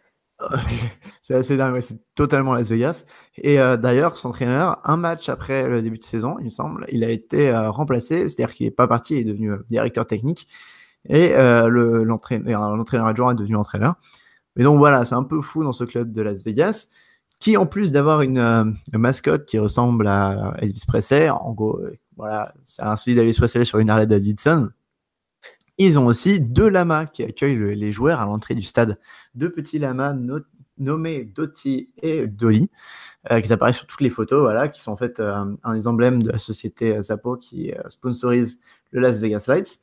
c'est assez dingue, ouais, c'est totalement Las Vegas. Et euh, d'ailleurs, son entraîneur, un match après le début de saison, il me semble, il a été euh, remplacé, c'est-à-dire qu'il n'est pas parti, il est devenu directeur technique. Et euh, le- l'entraîneur adjoint est devenu entraîneur. Mais donc voilà, c'est un peu fou dans ce club de Las Vegas, qui en plus d'avoir une, euh, mascotte qui ressemble à Elvis Presley, en gros, euh, voilà, c'est un celui d'Elvis Presley sur une Harley Davidson. Ils ont aussi deux lamas qui accueillent le- les joueurs à l'entrée du stade. Deux petits lamas no- nommés Doty et Dolly. qui apparaissent sur toutes les photos, voilà, qui sont en fait un des emblèmes de la société Zapo qui sponsorise le Las Vegas Lights.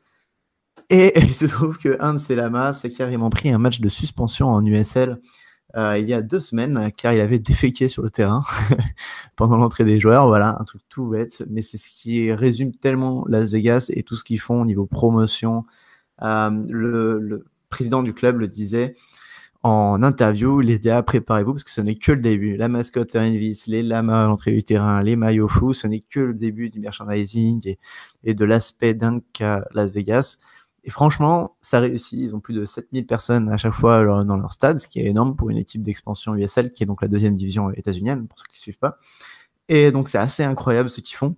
Et il se trouve que un de ces lamas s'est carrément pris un match de suspension en USL euh, il y a deux semaines, car il avait déféqué sur le terrain pendant l'entrée des joueurs. Voilà, un truc tout bête, mais c'est ce qui résume tellement Las Vegas et tout ce qu'ils font au niveau promotion. Euh, le, président du club le disait en interview, les gars, préparez-vous parce que ce n'est que le début. La mascotte Invis, les lamas à l'entrée du terrain, les maillots fous, ce n'est que le début du merchandising et, et de l'aspect dingue qu'a Las Vegas. Et franchement, ça réussit. Ils ont plus de 7000 personnes à chaque fois dans leur stade, ce qui est énorme pour une équipe d'expansion USL, qui est donc la deuxième division états-unienne, pour ceux qui ne suivent pas. Et donc, c'est assez incroyable ce qu'ils font.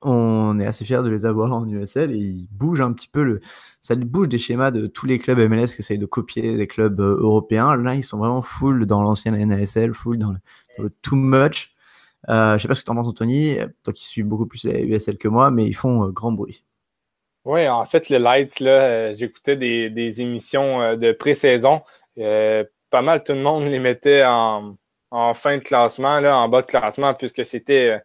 On est assez fiers de les avoir en USL et ils bougent un petit peu le, ça bouge des schémas de tous les clubs MLS qui essayent de copier des clubs euh, européens. Là, ils sont vraiment full dans l'ancienne NASL, full dans le, too much. Euh, je sais pas ce que tu en penses, Anthony, toi qui suis beaucoup plus USL que moi, mais ils font euh, grand bruit. Oui, en fait, les Lights, là, euh, j'écoutais des, des, émissions euh, de pré-saison. Euh, pas mal tout le monde les mettait en, en, fin de classement, là, en bas de classement, puisque c'était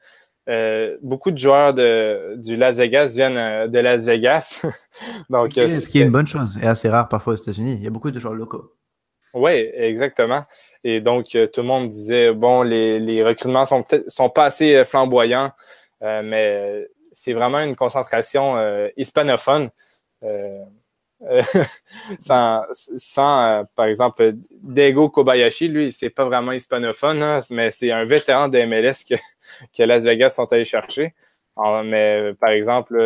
beaucoup de joueurs de, du Las Vegas viennent de Las Vegas. Donc, ce qui est une bonne chose et assez rare parfois aux États-Unis. Il y a beaucoup de joueurs locaux. Oui, exactement. Et donc, tout le monde disait, bon, les, les recrutements sont peut-être sont pas assez flamboyants, mais c'est vraiment une concentration euh, hispanophone. Euh, sans, sans euh, par exemple, Dego Kobayashi, lui, c'est pas vraiment hispanophone, hein, mais c'est un vétéran de MLS que, que Las Vegas sont allés chercher. mais par exemple,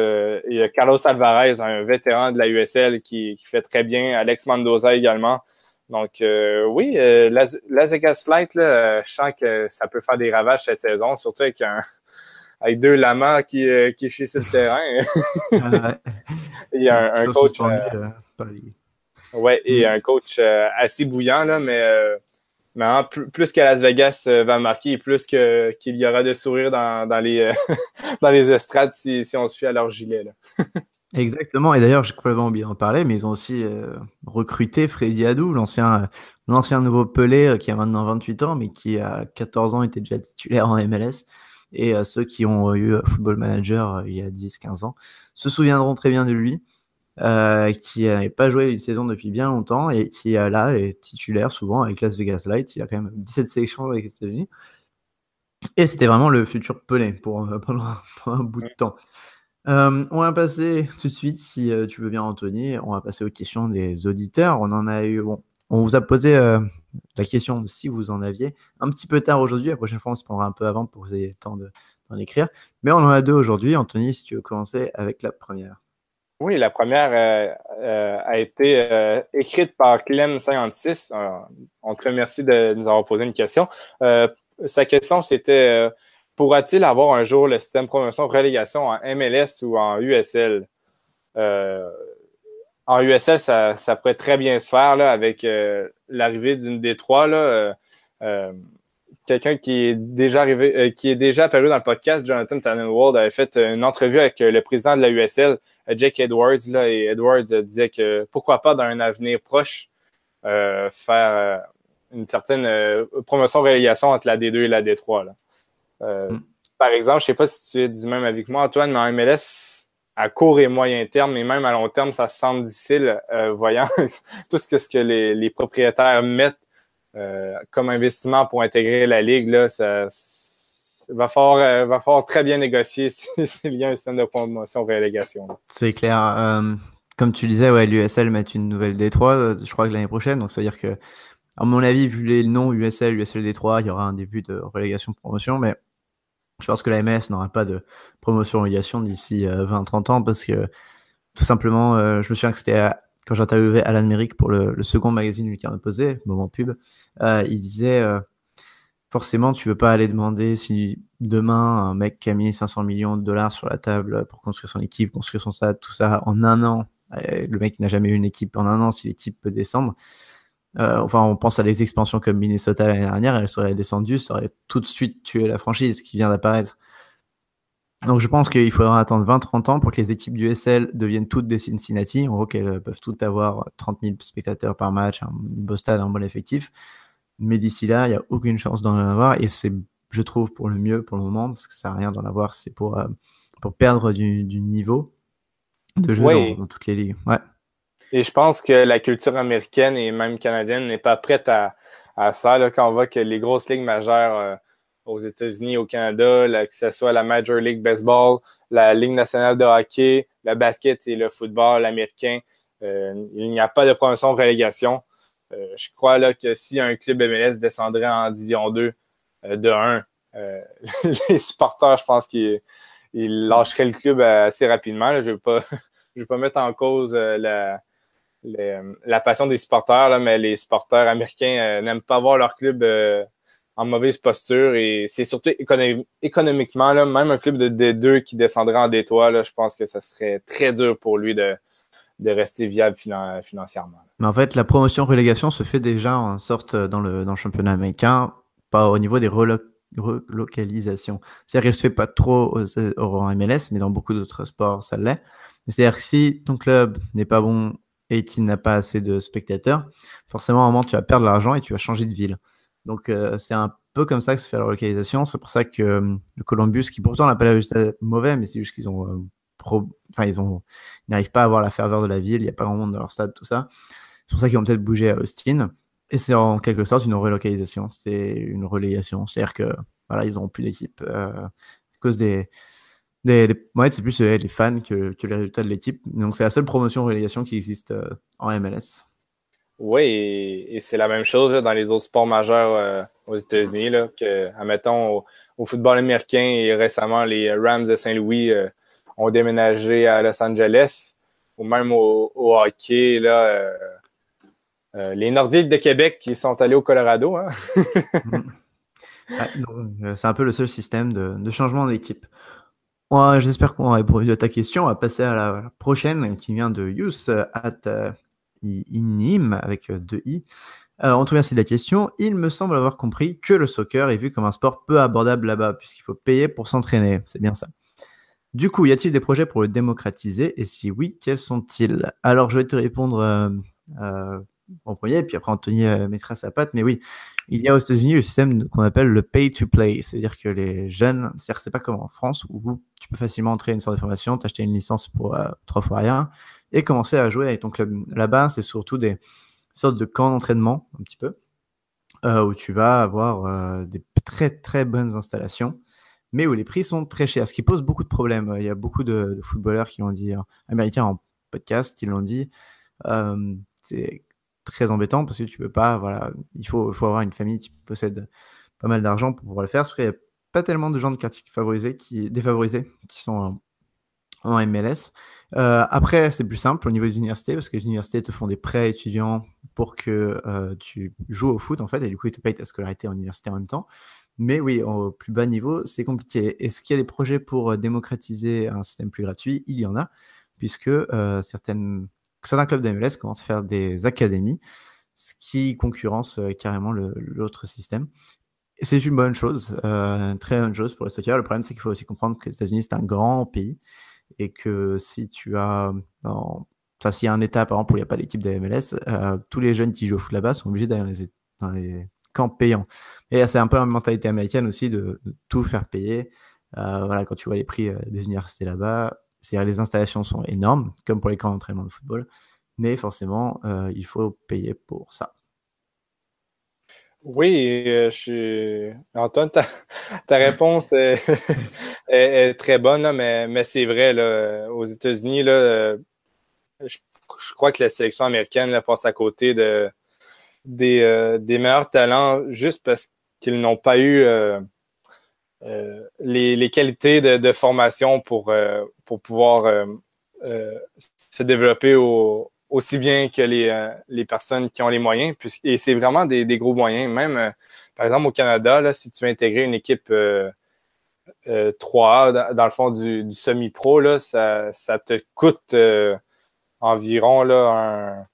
il y a Carlos Alvarez, un vétéran de la USL qui, qui fait très bien, Alex Mendoza également. Donc oui, Las, Vegas Light, là, je sens que ça peut faire des ravages cette saison, surtout avec un, avec deux lamas qui, euh, qui chient sur le terrain. il y a un, coach. Euh, euh, ouais, et mm. un coach assez bouillant, là, mais, mais plus, que Las Vegas va marquer, plus qu'il y aura de sourires dans, dans, les, dans les estrades si, si on se fie à leur gilet. Là. Exactement. Et d'ailleurs, j'ai complètement oublié d'en parler, mais ils ont aussi recruté Freddy Adou, l'ancien, l'ancien nouveau Pelé qui a maintenant 28 ans, mais qui à 14 ans était déjà titulaire en MLS et ceux qui ont eu Football Manager il y a 10-15 ans se souviendront très bien de lui, euh, qui n'avait pas joué une saison depuis bien longtemps et qui là est titulaire souvent avec Las Vegas Lights. Il a quand même 17 sélections avec les États-Unis. Et c'était vraiment le futur Pelé pour, pendant, un bout de temps. on va passer tout de suite, si tu veux bien, Anthony, on va passer aux questions des auditeurs. On en a eu, bon, on vous a posé la question si vous en aviez. Un petit peu tard aujourd'hui, la prochaine fois on se prendra un peu avant pour que vous ayez le temps d'en écrire. Mais on en a deux aujourd'hui. Anthony, si tu veux commencer avec la première. Oui, la première euh, euh, a été euh, écrite par Clem56. on te remercie de nous avoir posé une question. sa question, c'était pourra-t-il avoir un jour le système promotion-relégation en MLS ou en USL? En USL, ça, ça, pourrait très bien se faire là, avec euh, l'arrivée d'une des trois. Là, euh, euh, quelqu'un qui est déjà arrivé, qui est déjà apparu dans le podcast, Jonathan Tannenwald, avait fait une entrevue avec le président de la USL, Jake Edwards, là, et Edwards disait que pourquoi pas dans un avenir proche faire une certaine promotion-relégation entre la D2 et la D3. Là. Mm. Par exemple, je sais pas si tu es du même avis que moi, Antoine, mais en MLS, à court et moyen terme, mais même à long terme, ça semble difficile, euh, voyant tout ce que, ce que les, les propriétaires mettent euh, comme investissement pour intégrer la ligue. Là, ça, va falloir, euh, va falloir très bien négocier s'il y a un système de promotion-relégation. C'est clair. Euh, comme tu disais, ouais, l'USL met une nouvelle D3, je crois que l'année prochaine. Donc, ça veut dire que, à mon avis, vu les noms USL, USL D3, il y aura un début de relégation-promotion. Mais je pense que la MS n'aura pas de promotion-relégation d'ici 20-30 euh, ans parce que tout simplement, euh, je me souviens que c'était quand j'interviewais Alan Merrick pour le, second magazine du Carnet Posé, moment pub, euh, il disait forcément, tu veux pas aller demander si demain un mec qui a mis 500 millions de dollars sur la table pour construire son équipe, construire son stade, tout ça en un an, le mec n'a jamais eu une équipe en un an, si l'équipe peut descendre, euh, enfin, on pense à des expansions comme Minnesota l'année dernière, elle serait descendue, ça aurait tout de suite tué la franchise qui vient d'apparaître. Donc je pense qu'il faudra attendre 20-30 ans pour que les équipes du SL deviennent toutes des Cincinnati. En gros, qu'elles peuvent toutes avoir 30 000 spectateurs par match, un beau stade, un bon effectif. Mais d'ici là, il n'y a aucune chance d'en avoir. Et c'est, je trouve, pour le mieux pour le moment, parce que ça n'a rien d'en avoir. C'est pour, euh, pour perdre du, niveau de jeu dans, toutes les ligues. Ouais. Et je pense que la culture américaine et même canadienne n'est pas prête à, à ça. Là, quand on voit que les grosses ligues majeures euh, aux États-Unis, au Canada, que ce soit la Major League Baseball, la Ligue nationale de hockey, le basket et le football américain, euh, il n'y a pas de promotion de relégation. Euh, je crois là, que si un club MLS descendrait en Division 2 de 1, les supporters, je pense qu'ils lâcheraient le club assez rapidement. Je ne pas, vais pas mettre en cause la, la passion des supporters, là, mais les supporters américains n'aiment pas voir leur club en mauvaise posture et c'est surtout économiquement, là, même un club de D2 qui descendrait en D3, là, je pense que ça serait très dur pour lui de, de rester viable financièrement. Mais en fait, la promotion-relégation se fait déjà en sorte dans le, dans le championnat américain, pas au niveau des relocalisations. C'est-à-dire qu'elle se fait pas trop au MLS, mais dans beaucoup d'autres sports, ça l'est. C'est-à-dire que si ton club n'est pas bon et qu'il n'a pas assez de spectateurs, forcément, à un moment, tu vas perdre l'argent et tu vas changer de ville. Donc, euh, c'est un peu comme ça que se fait la localisation. C'est pour ça que euh, le Columbus, qui pourtant n'a pas les résultats mauvais, mais c'est juste qu'ils ont, euh, enfin, ils n'arrivent pas à avoir la ferveur de la ville. Il n'y a pas grand monde dans leur stade, tout ça. C'est pour ça qu'ils vont peut-être bouger à Austin. Et c'est en quelque sorte une relocalisation. C'est une relégation. C'est-à-dire que, voilà, n'auront plus d'équipe à cause des, c'est plus les, fans que, que, les résultats de l'équipe. Donc, c'est la seule promotion relégation qui existe en MLS. Oui, et, c'est la même chose dans les autres sports majeurs euh, aux États-Unis, là, que, admettons, au, football américain et récemment, les Rams de Saint-Louis euh, ont déménagé à Los Angeles, ou même au, hockey, là, euh, les Nordiques de Québec qui sont allés au Colorado. Hein? c'est un peu le seul système de, changement d'équipe. J'espère qu'on a répondu à ta question. On va passer à la, prochaine qui vient de Youth at INIM avec euh, deux I. Euh, on te remercie de la question. Il me semble avoir compris que le soccer est vu comme un sport peu abordable là-bas, puisqu'il faut payer pour s'entraîner. C'est bien ça. Du coup, y a-t-il des projets pour le démocratiser? Et si oui, quels sont-ils? Alors, je vais te répondre euh, en premier, puis après Anthony mettra sa patte. Mais oui, il y a aux États-Unis le système qu'on appelle le pay to play, c'est-à-dire que les jeunes, c'est-à-dire c'est pas comme en France où tu peux facilement entrer une sorte de formation, t'acheter une licence pour trois fois rien, et commencer à jouer avec ton club. Là-bas, c'est surtout des sortes de camps d'entraînement, un petit peu, euh, où tu vas avoir euh, des très très bonnes installations, mais où les prix sont très chers, ce qui pose beaucoup de problèmes. Il y a beaucoup de, footballeurs qui américains en podcast, qui l'ont dit. Euh, très embêtant parce que tu peux pas, voilà, il faut, faut avoir une famille qui possède pas mal d'argent pour pouvoir le faire, parce n'y a pas tellement de gens de quartier favorisés qui, défavorisés qui sont en MLS. Euh, après, c'est plus simple au niveau des universités parce que les universités te font des prêts étudiants pour que euh, tu joues au foot en fait et du coup ils te payent ta scolarité en université en même temps. Mais oui, au plus bas niveau, c'est compliqué. Est-ce qu'il y a des projets pour euh, démocratiser un système plus gratuit? Il y en a, puisque certaines, certains clubs d'MLS commencent à faire des académies, ce qui concurrence carrément l'autre système. C'est une bonne chose, une très bonne chose pour le soccer. Le problème, c'est qu'il faut aussi comprendre que les États-Unis, c'est un grand pays et que si tu as, enfin, s'il y a un état, par exemple, où il n'y a pas d'équipe de MLS, euh, tous les jeunes qui jouent au foot là-bas sont obligés d'aller dans les, camps payants. Et c'est un peu la mentalité américaine aussi de, tout faire payer. Euh, quand tu vois les prix euh, des universités là-bas, les installations sont énormes, comme pour les camps d'entraînement de football, mais forcément, il faut payer pour ça. Oui, je suis. Antoine, ta, ta réponse est, est, très bonne, mais, mais c'est vrai, là, aux États-Unis, là, je, je, crois que la sélection américaine là, passe à côté de, des, euh, des meilleurs talents juste parce qu'ils n'ont pas eu euh, euh, les, les, qualités de, de formation pour, pour pouvoir se développer au, aussi bien que les, euh, les personnes qui ont les moyens. et c'est vraiment des, des, gros moyens. Même, euh, par exemple, au Canada, là, si tu veux intégrer une équipe euh, 3A, dans, le fond du, du semi-pro, là, ça, ça te coûte euh, environ là,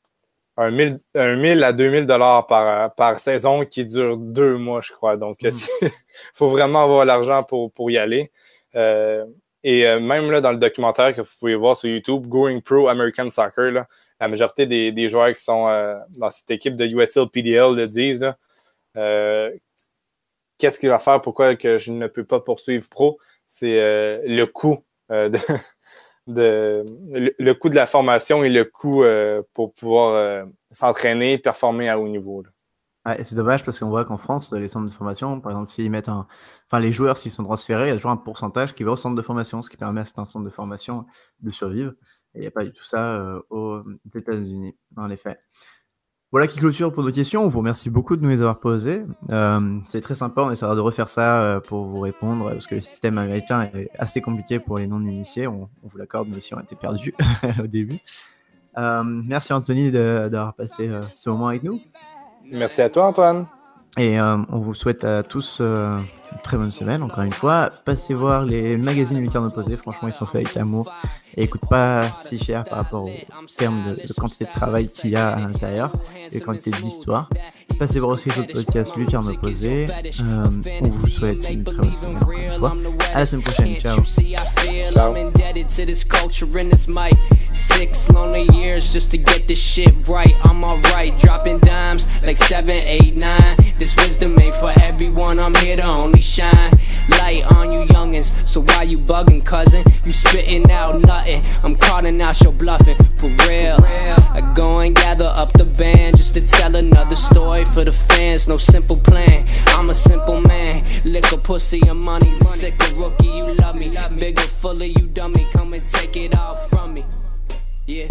un, un, 1000, un 1000 à 2000 dollars par, par saison qui dure deux mois, je crois. Donc, il mm. faut vraiment avoir l'argent pour, pour y aller. et même là, dans le documentaire que vous pouvez voir sur YouTube, Going Pro American Soccer, là, la majorité des, des joueurs qui sont euh, dans cette équipe de USL PDL le disent. qu'est-ce qu'il va faire, pourquoi que je ne peux pas poursuivre pro, c'est le coût de, le, coût de la formation et le coût pour pouvoir s'entraîner, performer à haut niveau. c'est dommage parce qu'on voit qu'en France, les centres de formation, par exemple, s'ils mettent un. Enfin, les joueurs, s'ils sont transférés, il y a toujours un pourcentage qui va au centre de formation, ce qui permet à un centre de formation de survivre. Et il n'y a pas du tout ça euh, aux États-Unis, en effet. Voilà qui clôture pour nos questions. On vous remercie beaucoup de nous les avoir posées. Euh, c'est très sympa. On essaiera de refaire ça euh, pour vous répondre parce que le système américain est assez compliqué pour les non-initiés. On, on, vous l'accorde, nous aussi, on était perdus au début. Euh, merci Anthony d'avoir passé euh, ce moment avec nous. Merci à toi Antoine. Et euh, on vous souhaite à tous une très bonne semaine, encore une fois. Passez voir les magazines militaires opposés, franchement ils sont faits avec amour et ils coûtent pas si cher par rapport au terme de, quantité de travail qu'il y a à l'intérieur et quantité d'histoire. Passez voir aussi le podcast. Euh, on vous souhaite une très bonne semaine encore une fois. À la semaine prochaine, ciao. right. Dropping dimes like seven, eight, nine. This for everyone. I'm here to only shine light on you youngins. So why you bugging, cousin? You out. I'm calling out your bluffing for real. I go and gather up the band just to tell another story for the fans. No simple plan. I'm a simple man. Liquor, pussy, and money. The sicker rookie, you love me. Bigger, fuller, you dummy. Come and take it all from me. Yeah.